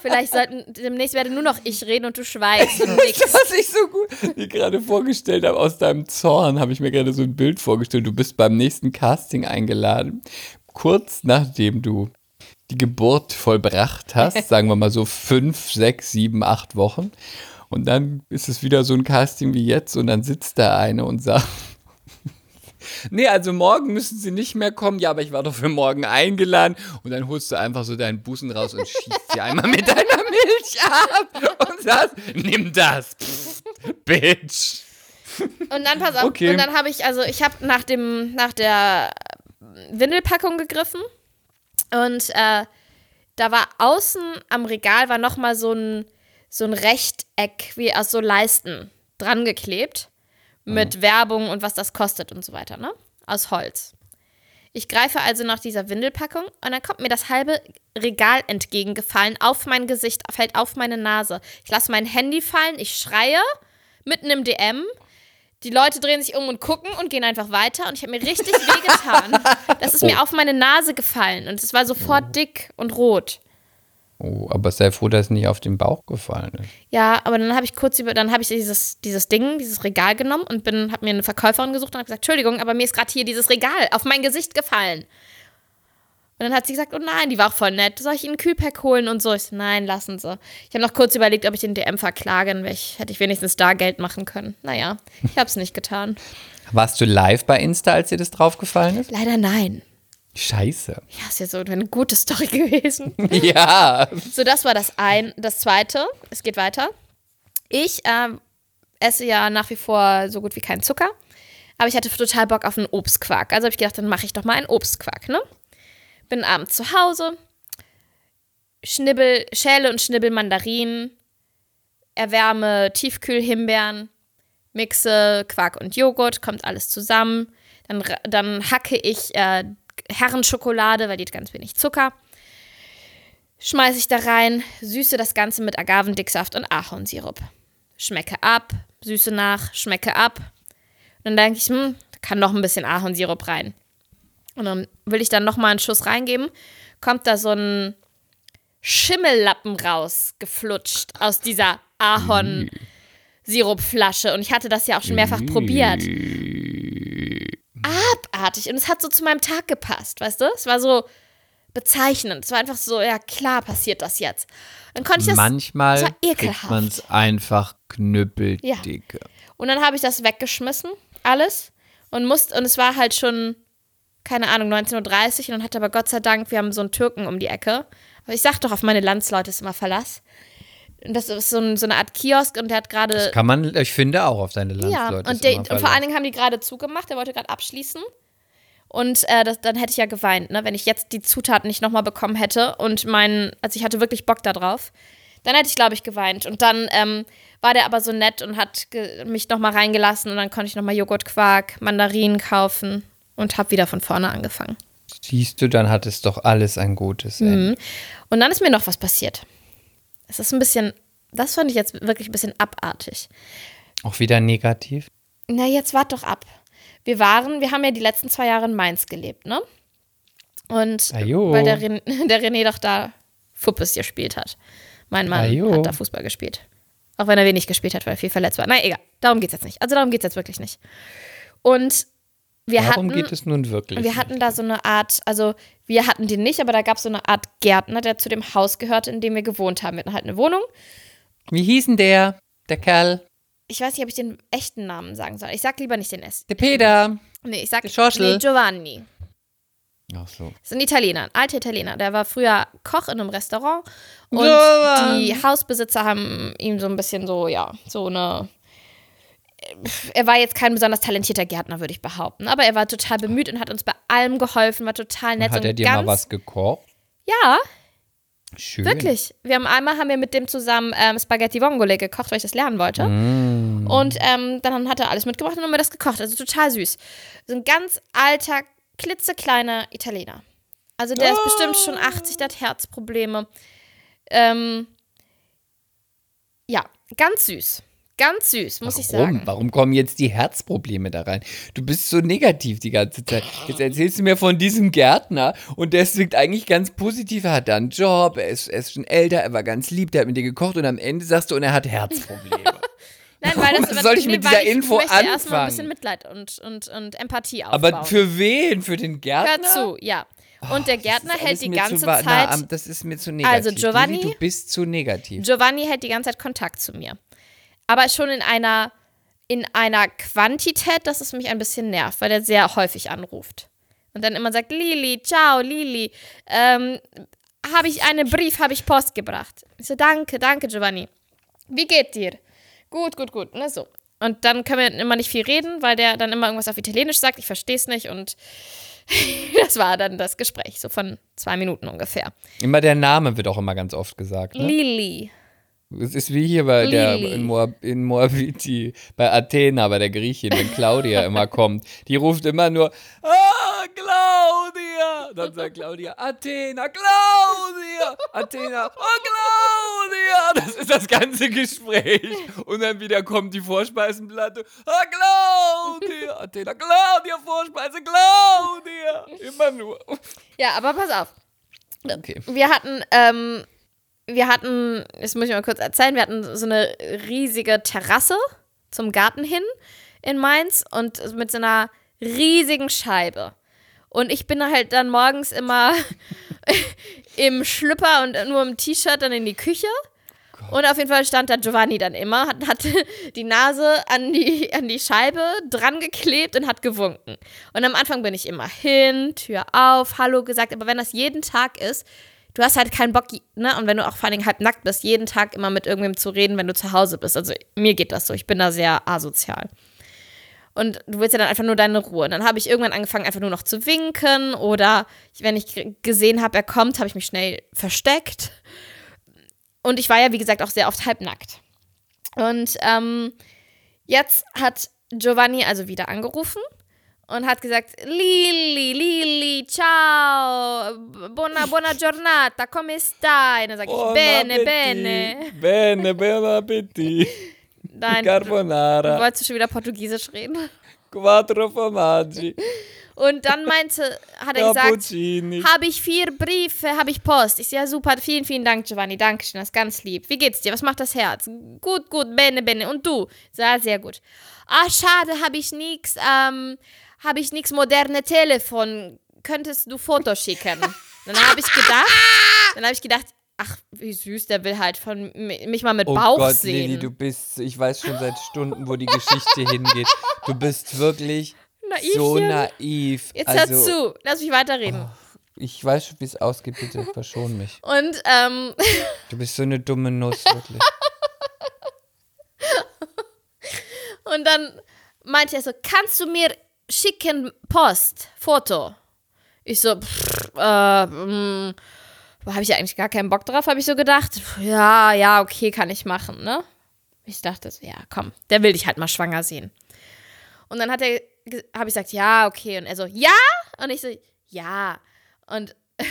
Vielleicht sollten, demnächst werde nur noch ich reden und du schweigst und nix. Was ich so gut mir gerade vorgestellt habe, aus deinem Zorn, habe ich mir gerade so ein Bild vorgestellt. Du bist beim nächsten Casting eingeladen. Kurz nachdem du die Geburt vollbracht hast, [LAUGHS] sagen wir mal so fünf, sechs, sieben, acht Wochen. Und dann ist es wieder so ein Casting wie jetzt und dann sitzt da eine und sagt, Nee, also morgen müssen sie nicht mehr kommen. Ja, aber ich war doch für morgen eingeladen. Und dann holst du einfach so deinen Busen raus und schießt sie einmal mit deiner [LAUGHS] Milch ab und sagst, nimm das. Pff, Bitch. Und dann pass auf, Okay. und dann habe ich, also ich habe nach dem, nach der Windelpackung gegriffen und äh, da war außen am Regal war nochmal so ein, so ein Rechteck wie aus so Leisten dran geklebt mit Werbung und was das kostet und so weiter, ne? Aus Holz. Ich greife also nach dieser Windelpackung und dann kommt mir das halbe Regal entgegengefallen, auf mein Gesicht, fällt auf meine Nase. Ich lasse mein Handy fallen, ich schreie, mitten im DM. Die Leute drehen sich um und gucken und gehen einfach weiter und ich habe mir richtig wehgetan. [LAUGHS] Das ist mir auf meine Nase gefallen und es war sofort dick und rot. Oh, aber sei froh, dass es nicht auf den Bauch gefallen ist. Ja, aber dann habe ich kurz über, dann habe ich dieses, dieses Ding, dieses Regal genommen und bin, habe mir eine Verkäuferin gesucht und habe gesagt, Entschuldigung, aber mir ist gerade hier dieses Regal auf mein Gesicht gefallen. Und dann hat sie gesagt, oh nein, die war auch voll nett. Soll ich Ihnen ein Kühlpack holen und so? Ich so, nein, lassen Sie. Ich habe noch kurz überlegt, ob ich den DM verklage, dann wär ich, hätte ich wenigstens da Geld machen können. Naja, ich habe es nicht getan. Warst du live bei Insta, als dir das draufgefallen ist? Leider nein. Scheiße. Ja, ist ja so eine gute Story [LAUGHS] gewesen. ja. So, das war das ein. Das zweite, es geht weiter. Ich ähm, esse ja nach wie vor so gut wie keinen Zucker. Aber ich hatte total Bock auf einen Obstquark. Also habe ich gedacht, dann mache ich doch mal einen Obstquark, ne? Bin abends zu Hause, schnibbel, schäle und schnibbel Mandarinen, erwärme Tiefkühlhimbeeren, mixe Quark und Joghurt, kommt alles zusammen. Dann, dann hacke ich äh, Herrenschokolade, weil die hat ganz wenig Zucker schmeiße ich da rein, süße das Ganze mit Agavendicksaft und Ahornsirup. Schmecke ab, süße nach, schmecke ab. Und dann denke ich, hm, kann noch ein bisschen Ahornsirup rein. Und dann will ich dann noch mal einen Schuss reingeben, kommt da so ein Schimmellappen rausgeflutscht aus dieser Ahornsirupflasche. Und ich hatte das ja auch schon mehrfach probiert. Abartig. Und es hat so zu meinem Tag gepasst, weißt du? Es war so bezeichnend. Es war einfach so, ja klar passiert das jetzt. Dann konnte ich das. Manchmal das war kriegt man es einfach knüppeldicke. Und dann habe ich das weggeschmissen, alles. Und musste, und es war halt schon, keine Ahnung, 19.30 Uhr. Und dann hatte aber Gott sei Dank, wir haben so einen Türken um die Ecke. Aber ich sag doch, auf meine Landsleute ist immer Verlass. Und das ist so, ein, so eine Art Kiosk und der hat gerade. Kann man, ich finde, auch auf seine Ja, Landsleute. und, ist der, und vor allen Dingen haben die gerade zugemacht, der wollte gerade abschließen. Und äh, das, dann hätte ich ja geweint, ne? wenn ich jetzt die Zutaten nicht nochmal bekommen hätte. Und mein, also ich hatte wirklich Bock da drauf. Dann hätte ich, glaube ich, geweint. Und dann ähm, war der aber so nett und hat mich nochmal reingelassen. Und dann konnte ich nochmal Joghurtquark, Mandarinen kaufen und habe wieder von vorne angefangen. Siehst du, dann hat es doch alles ein gutes Ende. Und dann ist mir noch was passiert. Es ist ein bisschen, das fand ich jetzt wirklich ein bisschen abartig. Auch wieder negativ. Na, jetzt wart doch ab. Wir waren, wir haben ja die letzten zwei Jahre in Mainz gelebt, ne? Und Ajo. weil der, Ren [LAUGHS] der René doch da Fuppes gespielt hat. Mein Mann Ajo. hat da Fußball gespielt. Auch wenn er wenig gespielt hat, weil er viel verletzt war. Na egal, darum geht's jetzt nicht. Also darum geht's jetzt wirklich nicht. Und wir Warum hatten, geht es nun wirklich? wir hatten da so eine Art, also wir hatten den nicht, aber da gab es so eine Art Gärtner, der zu dem Haus gehörte, in dem wir gewohnt haben. Wir hatten halt eine Wohnung. Wie hieß denn der? Der Kerl? Ich weiß nicht, ob ich den echten Namen sagen soll. Ich sag lieber nicht den S. Der Peter. Nee, ich sag nee, Giovanni. Ach so. Das ist ein Italiener, ein alter Italiener. Der war früher Koch in einem Restaurant und Giovanni. die Hausbesitzer haben ihm so ein bisschen so, ja, so eine. Er war jetzt kein besonders talentierter Gärtner, würde ich behaupten. Aber er war total bemüht und hat uns bei allem geholfen, war total nett. Hat und er dir ganz, mal was gekocht? Ja, Schön. wirklich. Wir haben einmal haben wir mit dem zusammen ähm, Spaghetti Vongole gekocht, weil ich das lernen wollte. Mm. Und ähm, dann hat er alles mitgebracht und haben wir das gekocht. Also total süß. So ein ganz alter, klitzekleiner Italiener. Also der ist bestimmt schon 80, der hat Herzprobleme. Ähm, ja, ganz süß. Ganz süß, muss ich Warum? sagen. Warum kommen jetzt die Herzprobleme da rein? Du bist so negativ die ganze Zeit. Jetzt erzählst du mir von diesem Gärtner und der wirkt eigentlich ganz positiv. Er hat da einen Job, er ist, er ist schon älter, er war ganz lieb, der hat mit dir gekocht und am Ende sagst du, und er hat Herzprobleme. [LAUGHS] Nein, weil Warum das, soll ich mit dieser ich Info möchte erstmal ein anfangen? bisschen Mitleid und, und, und Empathie aufbauen. Aber für wen? Für den Hör Gärtner? zu, ja. Und der Gärtner Das hält die ganze zu Zeit. Na, das ist mir zu negativ. Also, Giovanni- Lili, du bist zu negativ. Giovanni hält die ganze Zeit Kontakt zu mir. Aber schon in einer in einer Quantität, dass es mich ein bisschen nervt, weil er sehr häufig anruft. Und dann immer sagt, Lili, ciao, Lili, ähm, habe ich einen Brief, habe ich Post gebracht. Ich so, danke, danke, Giovanni. Wie geht dir? Gut, gut, gut, ne, so. Und dann können wir immer nicht viel reden, weil der dann immer irgendwas auf Italienisch sagt, ich verstehe es nicht und [LAUGHS] das war dann das Gespräch, so von zwei Minuten ungefähr. Immer der Name wird auch immer ganz oft gesagt. Ne? Lili. Es ist wie hier bei der in, Moab, in Moabiti, bei Athena, bei der Griechin, wenn Claudia immer kommt. Die ruft immer nur, ah, Claudia. Dann sagt Claudia, Athena, Claudia. Athena, oh, Claudia. Das ist das ganze Gespräch. Und dann wieder kommt die Vorspeisenplatte, ah, Claudia. Athena, Claudia, Vorspeise, Claudia. Immer nur. Ja, aber pass auf. Okay. Wir hatten, ähm, wir hatten, das muss ich mal kurz erzählen, wir hatten so eine riesige Terrasse zum Garten hin in Mainz und mit so einer riesigen Scheibe. Und ich bin halt dann morgens immer [LAUGHS] im Schlüpper und nur im T-Shirt dann in die Küche. Und auf jeden Fall stand da Giovanni dann immer, hat, hat die Nase an die, an die Scheibe dran geklebt und hat gewunken. Und am Anfang bin ich immer hin, Tür auf, Hallo gesagt. Aber wenn das jeden Tag ist, du hast halt keinen Bock, ne? Und wenn du auch vor allen Dingen halb nackt bist, jeden Tag immer mit irgendwem zu reden, wenn du zu Hause bist. Also mir geht das so, ich bin da sehr asozial. Und du willst ja dann einfach nur deine Ruhe. Und dann habe ich irgendwann angefangen, einfach nur noch zu winken. Oder wenn ich gesehen habe, er kommt, habe ich mich schnell versteckt. Und ich war ja, wie gesagt, auch sehr oft halbnackt. Und ähm, jetzt hat Giovanni also wieder angerufen und hat gesagt, Lili, Lili, ciao, buona, buona giornata, come stai? Und dann sage ich, bene, bene. Bene, bene appetit. Nein, [LAUGHS] du, du Carbonara, wolltest schon wieder Portugiesisch reden. quattro formaggi, Und dann meinte, hat er gesagt, habe ich vier Briefe, habe ich Post. Ich so, ja, super, vielen, vielen Dank, Giovanni, Dankeschön, das ist ganz lieb. Wie geht's dir? Was macht das Herz? Gut, gut, bene, bene. Und du? Ja, sehr gut. Ah, schade, habe ich nix, ähm, habe ich nix moderne Telefon. Könntest du Fotos schicken? Dann habe ich gedacht, dann habe ich gedacht, ach, wie süß, der will halt von mi- mich mal mit Oh Bauch Gott, sehen. Lili, du bist, ich weiß schon seit Stunden, wo die Geschichte hingeht. Du bist wirklich so Naivchen. naiv. Jetzt also, hör zu, lass mich weiterreden. Ich weiß schon, wie es ausgeht, bitte verschon mich. Und ähm, Du bist so eine dumme Nuss, wirklich. [LAUGHS] Und dann meinte er so, kannst du mir schicken Post, Foto? Ich so, pff, äh, mh, habe ich eigentlich gar keinen Bock drauf, habe ich so gedacht. Ja, ja, okay, kann ich machen, ne? Ich dachte so, ja, komm, der will dich halt mal schwanger sehen. Und dann hat er, habe ich gesagt, ja, okay. Und er so, ja? Und ich so, ja. Und, [LAUGHS]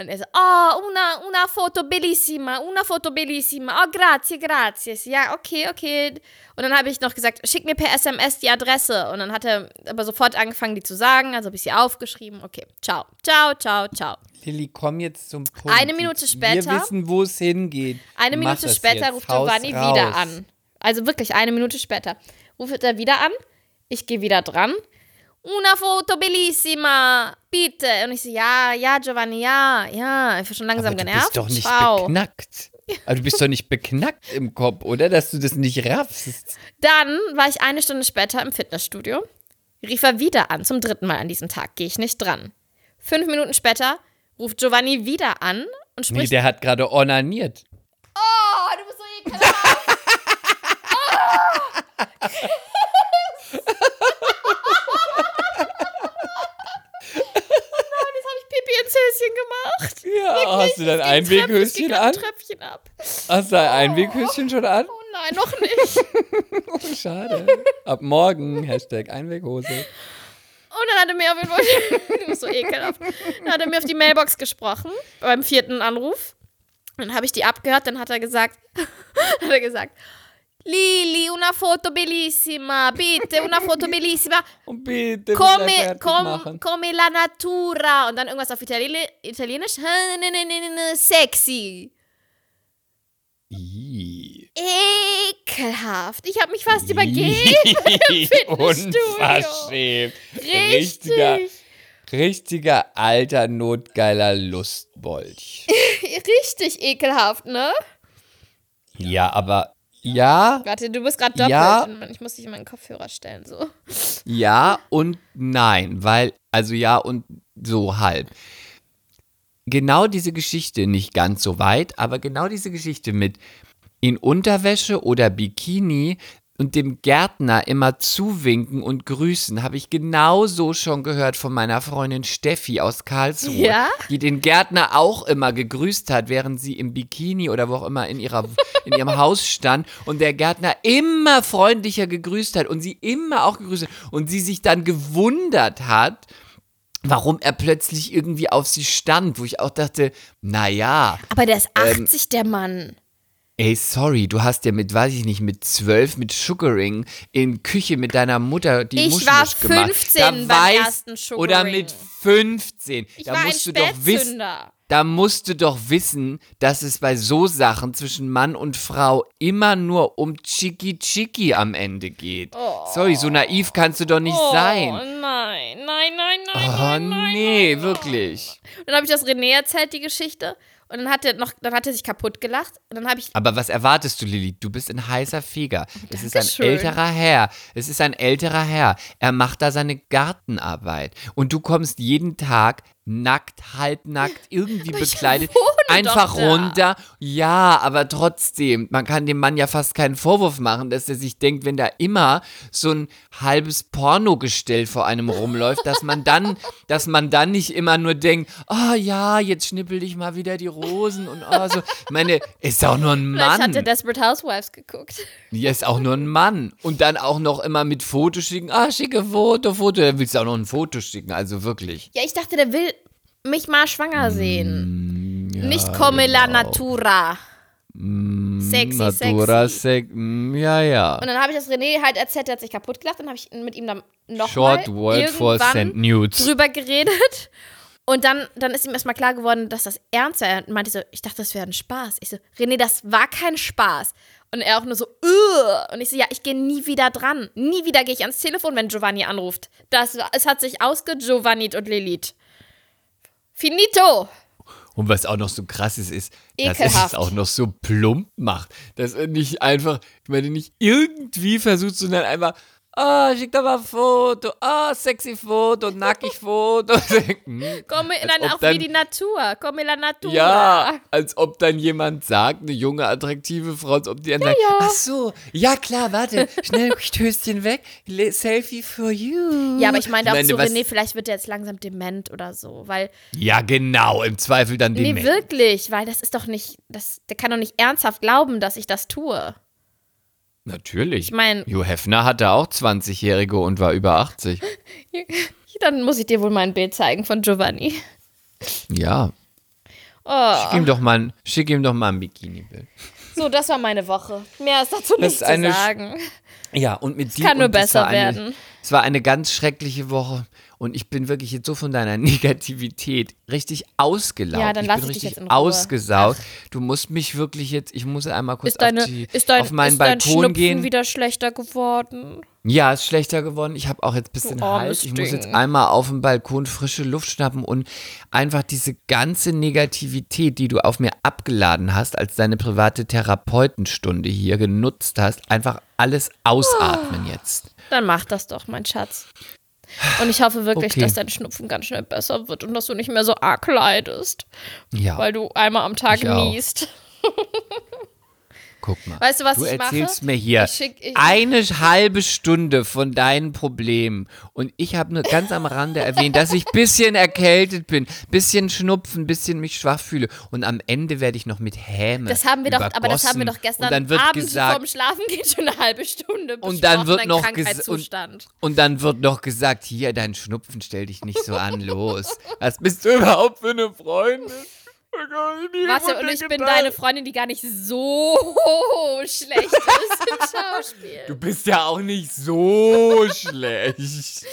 und er so, oh, una, una foto bellissima, una foto bellissima. Oh, grazie, grazie. Ja, okay, okay. Und dann habe ich noch gesagt, schick mir per SMS die Adresse. Und dann hat er aber sofort angefangen, die zu sagen. Also habe ich sie aufgeschrieben. Okay, ciao, ciao, ciao, ciao. Lilly, komm jetzt zum Punkt. Eine Minute später- Wir wissen, wo es hingeht. Eine Mach Minute später jetzt. ruft Haus Giovanni raus. wieder an. Also wirklich eine Minute später. Ruft er wieder an. Ich gehe wieder dran. Una foto bellissima, bitte. Und ich so, ja, ja, Giovanni, ja, ja. Ich bin schon langsam Aber du genervt. bist doch nicht Ciao. beknackt. Also du bist doch nicht beknackt im Kopf, oder? Dass du das nicht raffst. Dann war ich eine Stunde später im Fitnessstudio. Rief er wieder an, zum dritten Mal an diesem Tag. Gehe ich nicht dran. Fünf Minuten später ruft Giovanni wieder an und Nee, spricht. der hat gerade onaniert. oh, du bist so ekelhaft. Nein, [LAUGHS] [LAUGHS] jetzt habe ich Pipi ins Höschen gemacht. Ja, hast du dein Einweghöschen an? ein Tröpfchen ab. Hast du dein Einweghöschen schon an? Oh nein, noch nicht. [LAUGHS] Oh, schade. Ab morgen, Hashtag Einweghose. Und dann hat er mir auf Fall, [LAUGHS] so ekelhaft, dann hat er mir auf die Mailbox gesprochen, beim vierten Anruf. Dann habe ich die abgehört, dann hat er gesagt, [LAUGHS] hat er gesagt, Lili, una foto bellissima, bitte, una foto [LAUGHS] bellissima, Und bitte, come, com, come la natura. Und dann irgendwas auf Itali Italienisch, sexy. Ih. Ekelhaft. Ich habe mich fast übergeben. [LAUGHS] Fitnessstudio. Unverschämt. Richtiger, Richtig. richtiger alter, notgeiler Lustbolch. [LAUGHS] Richtig ekelhaft, ne? Ja, aber Ja, Warte, du bist gerade doppelt. Ja. Ich muss dich in meinen Kopfhörer stellen. So. ja und nein, weil, also ja und so halb. Genau diese Geschichte, nicht ganz so weit, aber genau diese Geschichte mit in Unterwäsche oder Bikini und dem Gärtner immer zuwinken und grüßen, habe ich genauso schon gehört von meiner Freundin Steffi aus Karlsruhe, Ja? die den Gärtner auch immer gegrüßt hat, während sie im Bikini oder wo auch immer in, ihrer, in ihrem [LAUGHS] Haus stand und der Gärtner immer freundlicher gegrüßt hat und sie immer auch gegrüßt hat und sie sich dann gewundert hat, warum er plötzlich irgendwie auf sie stand, wo ich auch dachte, naja, Aber der ist Ähm, 80, der Mann. Ey, sorry, du hast ja mit, weiß ich nicht, mit zwölf, mit Sugaring in Küche mit deiner Mutter die Ich war Musch gemacht. 15 da beim weiß, ersten Sugaring. Oder mit 15. Ich da war ein musst du doch wissen, da musst du doch wissen, dass es bei so Sachen zwischen Mann und Frau immer nur um Chiki Chiki am Ende geht. Sorry, so naiv kannst du doch nicht Oh sein. nein, nein, nein, nein. Oh nein, nein, nee, nein. wirklich. Und dann habe ich das René erzählt, die Geschichte. Und dann hat er noch, dann hat er sich kaputt gelacht. Und dann habe ich, Aber was erwartest du, Lilly? Du bist ein heißer Feger. Es ist ein älterer Herr. Es ist ein älterer Herr. Er macht da seine Gartenarbeit. Und du kommst jeden Tag nackt, halbnackt, irgendwie bekleidet, wohne einfach da. runter. Ja, aber trotzdem, man kann dem Mann ja fast keinen Vorwurf machen, dass er sich denkt, wenn da immer so ein halbes Pornogestell vor einem rumläuft, dass man dann, [LAUGHS] dass man dann nicht immer nur denkt, oh ja, jetzt schnippel ich mal wieder die Rosen und oh so. Ich meine, ist auch nur ein vielleicht Mann. hat er Desperate Housewives geguckt. Ja, ist auch nur ein Mann. Und dann auch noch immer mit Foto schicken. Ah, schicke Foto, Foto. Dann willst du auch noch ein Foto schicken. Also wirklich. Ja, ich dachte, der will mich mal schwanger sehen. Mm, Nicht come la genau. natura. sexy, Natura sexy. Sec. mm, Ja, ja. Und dann habe ich das René halt erzählt, der hat sich kaputt gelacht. Dann habe ich mit ihm dann noch Short mal irgendwann drüber geredet. Und dann, dann ist ihm erstmal klar geworden, dass das ernst war. Er meinte so, ich dachte, das wäre ein Spaß. Ich so, René, das war kein Spaß. Und er auch nur so, Ugh. Und ich so, ja, ich gehe nie wieder dran. Nie wieder gehe ich ans Telefon, wenn Giovanni anruft. Das, es hat sich ausgegiovannit und Lilith. Finito. Und was auch noch so krass ist, ist, dass Ekelhaft. es auch noch so plump macht. Dass er nicht einfach, ich meine, nicht irgendwie versucht, sondern einfach, ah, schick doch mal ein Foto, ah, sexy Foto, nackig [LAUGHS] Foto. Hm, Komme als dann ob auch wie die Natur. Komme la Natura. Ja, als ob dann jemand sagt, eine junge, attraktive Frau, als ob die dann sagt, ja. ach so, ja klar, warte, schnell [LAUGHS] Höschen weg, Selfie for you. Ja, aber ich meinte auch so, was- René, vielleicht wird er jetzt langsam dement oder so, weil, Ja, genau, im Zweifel dann nee, die wirklich, weil das ist doch nicht, das, der kann doch nicht ernsthaft glauben, dass ich das tue. Natürlich. Ich mein- Jo Hefner hatte auch 20-Jährige und war über 80. [LAUGHS] Dann muss ich dir wohl mein Bild zeigen von Giovanni. Ja, Oh, schick ihm doch mal ein, schick ihm doch mal ein Bikini-Bild. so, das war meine Woche. Mehr ist dazu nicht zu eine Sch- sagen. Ja, und mit dir. kann nur besser eine, werden. Es war eine ganz schreckliche Woche und ich bin wirklich jetzt so von deiner [LAUGHS] Negativität richtig ausgelaugt. Ja, dann ich lass bin ich dich richtig jetzt in Ruhe. ausgesaugt. Du musst mich wirklich jetzt, ich muss einmal kurz Ist, deine, auf, die, ist dein, auf meinen ist dein Balkon Schnupfen gehen. wieder schlechter geworden? Ja, ist schlechter geworden. Ich habe auch jetzt ein bisschen Hals. Ich muss jetzt einmal auf dem Balkon frische Luft schnappen und einfach diese ganze Negativität, die du auf mir abgeladen hast, als deine private Therapeutenstunde hier genutzt hast, einfach alles ausatmen jetzt. Dann mach das doch, mein Schatz. Und ich hoffe wirklich, Okay. dass dein Schnupfen ganz schnell besser wird und dass du nicht mehr so arg leidest, Ja, weil du einmal am Tag Ich niest. [LAUGHS] guck mal. Weißt du, was du ich mache? erzählst mir hier Ich schick- ich- eine halbe Stunde von deinen Problemen und ich habe nur ganz am Rande erwähnt, dass ich bisschen erkältet bin, bisschen Schnupfen, bisschen mich schwach fühle und am Ende werde ich noch mit Häme Das haben wir doch, aber das haben wir doch gestern und dann wird Abend gesagt, vorm Schlafen geht schon eine halbe Stunde Und dann wird noch Krankheitszustand. Und dann wird noch gesagt, hier, dein Schnupfen, stell dich nicht so an, los. Was bist du überhaupt für eine Freundin? Warte, und ich bin deine Freundin, die gar nicht so [LAUGHS] schlecht ist im [LAUGHS] Schauspiel. Du bist ja auch nicht so schlecht.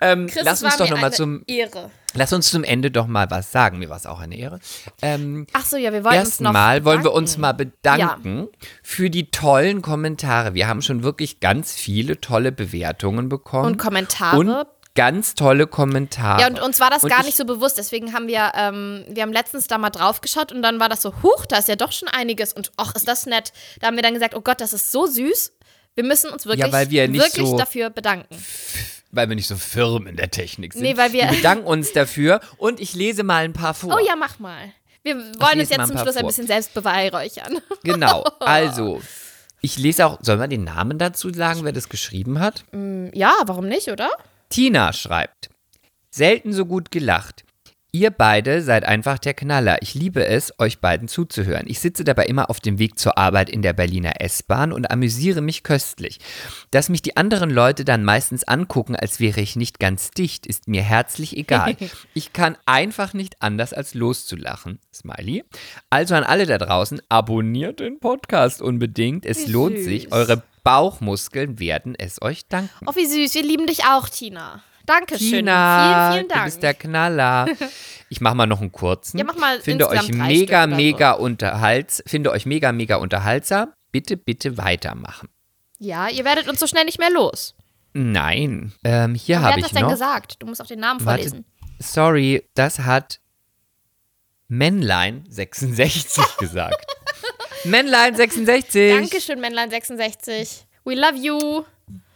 Ähm, Chris, lass uns doch mir noch mal eine zum, Ehre. lass uns zum Ende doch mal was sagen. Mir war es auch eine Ehre. Ähm, Ach so, ja, wir wollen uns noch Erstmal wollen wir uns mal bedanken für die tollen Kommentare. Wir haben schon wirklich ganz viele tolle Bewertungen bekommen. Und Kommentare Und ganz tolle Kommentare. Ja, und uns war das Und gar ich- nicht so bewusst. Deswegen haben wir, ähm, wir haben letztens da mal drauf geschaut und dann war das so, huch, da ist ja doch schon einiges und ach, ist das nett. Da haben wir dann gesagt, oh Gott, das ist so süß. Wir müssen uns wirklich, weil wir wirklich so- dafür bedanken. weil wir nicht so firm in der Technik sind. Nee, weil wir- wir bedanken uns dafür und ich lese mal ein paar vor. Oh ja, mach mal. Wir wollen uns jetzt ein zum Schluss ein vor. bisschen selbst beweihräuchern. Genau, [LAUGHS] also, ich lese auch, sollen wir den Namen dazu sagen, wer das geschrieben hat? Ja, warum nicht, oder? Tina schreibt, selten so gut gelacht. Ihr beide seid einfach der Knaller. Ich liebe es, euch beiden zuzuhören. Ich sitze dabei immer auf dem Weg zur Arbeit in der Berliner S-Bahn und amüsiere mich köstlich. Dass mich die anderen Leute dann meistens angucken, als wäre ich nicht ganz dicht, ist mir herzlich egal. [LAUGHS] Ich kann einfach nicht anders als loszulachen. Smiley. Also an alle da draußen, abonniert den Podcast unbedingt. Es Wie lohnt süß. sich. Eure Bauchmuskeln werden es euch danken. Oh, wie süß. Wir lieben dich auch, Tina. Dankeschön. Tina, vielen, vielen Dank. du bist der Knaller. [LAUGHS] Ich mache mal noch einen kurzen. Ja, mach mal Finde euch mega, mega unterhalts. Finde euch mega, mega unterhaltsam. Bitte, bitte weitermachen. ja, ihr werdet uns so schnell nicht mehr los. Nein, ähm, hier Wer habe hat ich das denn noch. gesagt? Du musst auch den Namen Warte, vorlesen. sorry, das hat Männlein 66 [LAUGHS] gesagt. Männlein 66. Dankeschön, Männlein66. We love you.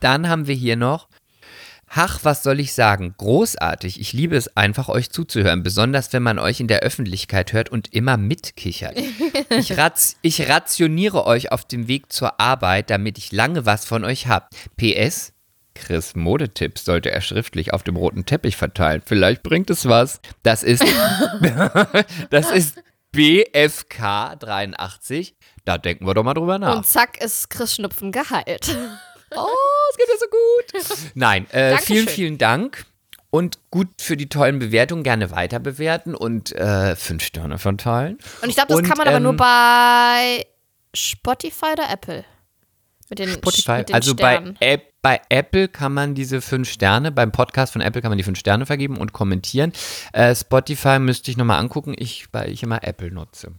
Dann haben wir hier noch. Ach, was soll ich sagen? Großartig. Ich liebe es einfach, euch zuzuhören, besonders wenn man euch in der Öffentlichkeit hört und immer mitkichert. [LAUGHS] Ich, raz ich rationiere euch auf dem Weg zur Arbeit, damit ich lange was von euch hab. PS. Chris Modetipps sollte er schriftlich auf dem roten Teppich verteilen. Vielleicht bringt es was. Das ist, [LAUGHS] das ist BFK 83. Da denken wir doch mal drüber nach. Und zack ist Chris Schnupfen geheilt. [LAUGHS] Oh, es geht ja so gut. [LAUGHS] Nein, äh, vielen, vielen Dank. Und gut für die tollen Bewertungen. Gerne weiter bewerten und äh, fünf Sterne verteilen. Und ich glaube, das Und, kann man aber ähm, nur bei Spotify oder Apple. Mit den, Spotify. mit den Also bei. App, bei Apple kann man diese fünf Sterne, beim Podcast von Apple kann man die fünf Sterne vergeben und kommentieren. Äh, Spotify müsste ich nochmal angucken, ich, weil ich immer Apple nutze.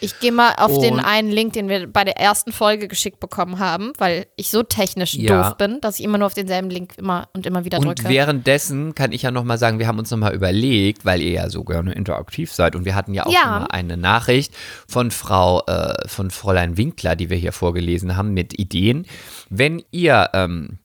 Ich gehe mal auf den Und- einen Link, den wir bei der ersten Folge geschickt bekommen haben, weil ich so technisch Ja. doof bin, dass ich immer nur auf denselben Link immer und immer wieder Und drücke. währenddessen kann ich ja nochmal sagen, wir haben uns nochmal überlegt, weil ihr ja so gerne interaktiv seid und wir hatten ja auch Ja. eine Nachricht von Frau, äh, von Fräulein Winkler, die wir hier vorgelesen haben mit Ideen. Wenn ihr ähm,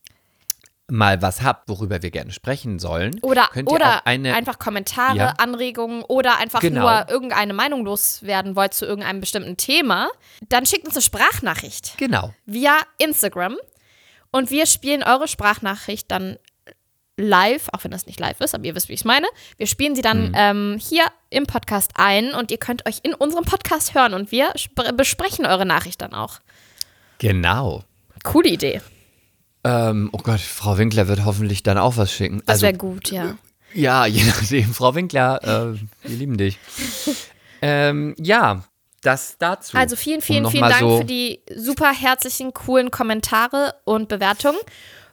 mal was habt, worüber wir gerne sprechen sollen, Oder, könnt ihr oder auch eine, einfach Kommentare, Ja. Anregungen oder einfach Genau. nur irgendeine Meinung loswerden wollt zu irgendeinem bestimmten Thema, dann schickt uns eine Sprachnachricht genau, via Instagram und wir spielen eure Sprachnachricht dann live, auch wenn das nicht live ist, aber ihr wisst, wie ich es meine. Wir spielen sie dann Mhm. ähm, hier im Podcast ein und ihr könnt euch in unserem Podcast hören und wir sp- besprechen eure Nachricht dann auch. genau. Coole Idee. Ähm, oh Gott, Frau Winkler wird hoffentlich dann auch was schicken. Das also, wäre gut, ja. Ja, je nachdem. Frau Winkler, äh, wir lieben dich. [LAUGHS] ähm, ja, das dazu. Also vielen, vielen, Um vielen Dank so für die super herzlichen, coolen Kommentare und Bewertungen.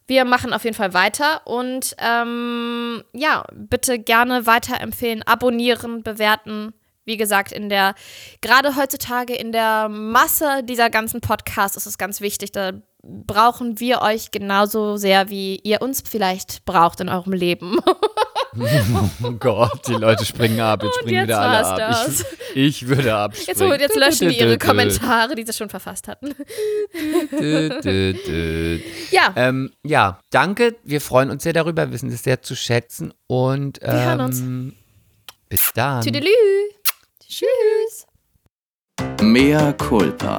Wir machen auf jeden Fall weiter und ähm, ja, bitte gerne weiterempfehlen, abonnieren, bewerten. Wie gesagt, in der, gerade heutzutage in der Masse dieser ganzen Podcasts ist es ganz wichtig, da brauchen wir euch genauso sehr, wie ihr uns vielleicht braucht in eurem Leben. Oh [LAUGHS] Gott, die Leute springen ab. Jetzt springen jetzt wieder alle ab. Ich, ich würde abspringen. Jetzt, jetzt löschen die ihre Kommentare, die sie schon verfasst hatten. [LAUGHS] Ja, Ähm, ja, danke. Wir freuen uns sehr darüber, wir wissen es sehr zu schätzen. Und ähm, hören uns. bis dann. Tüdelü. Tschüss. Mea culpa.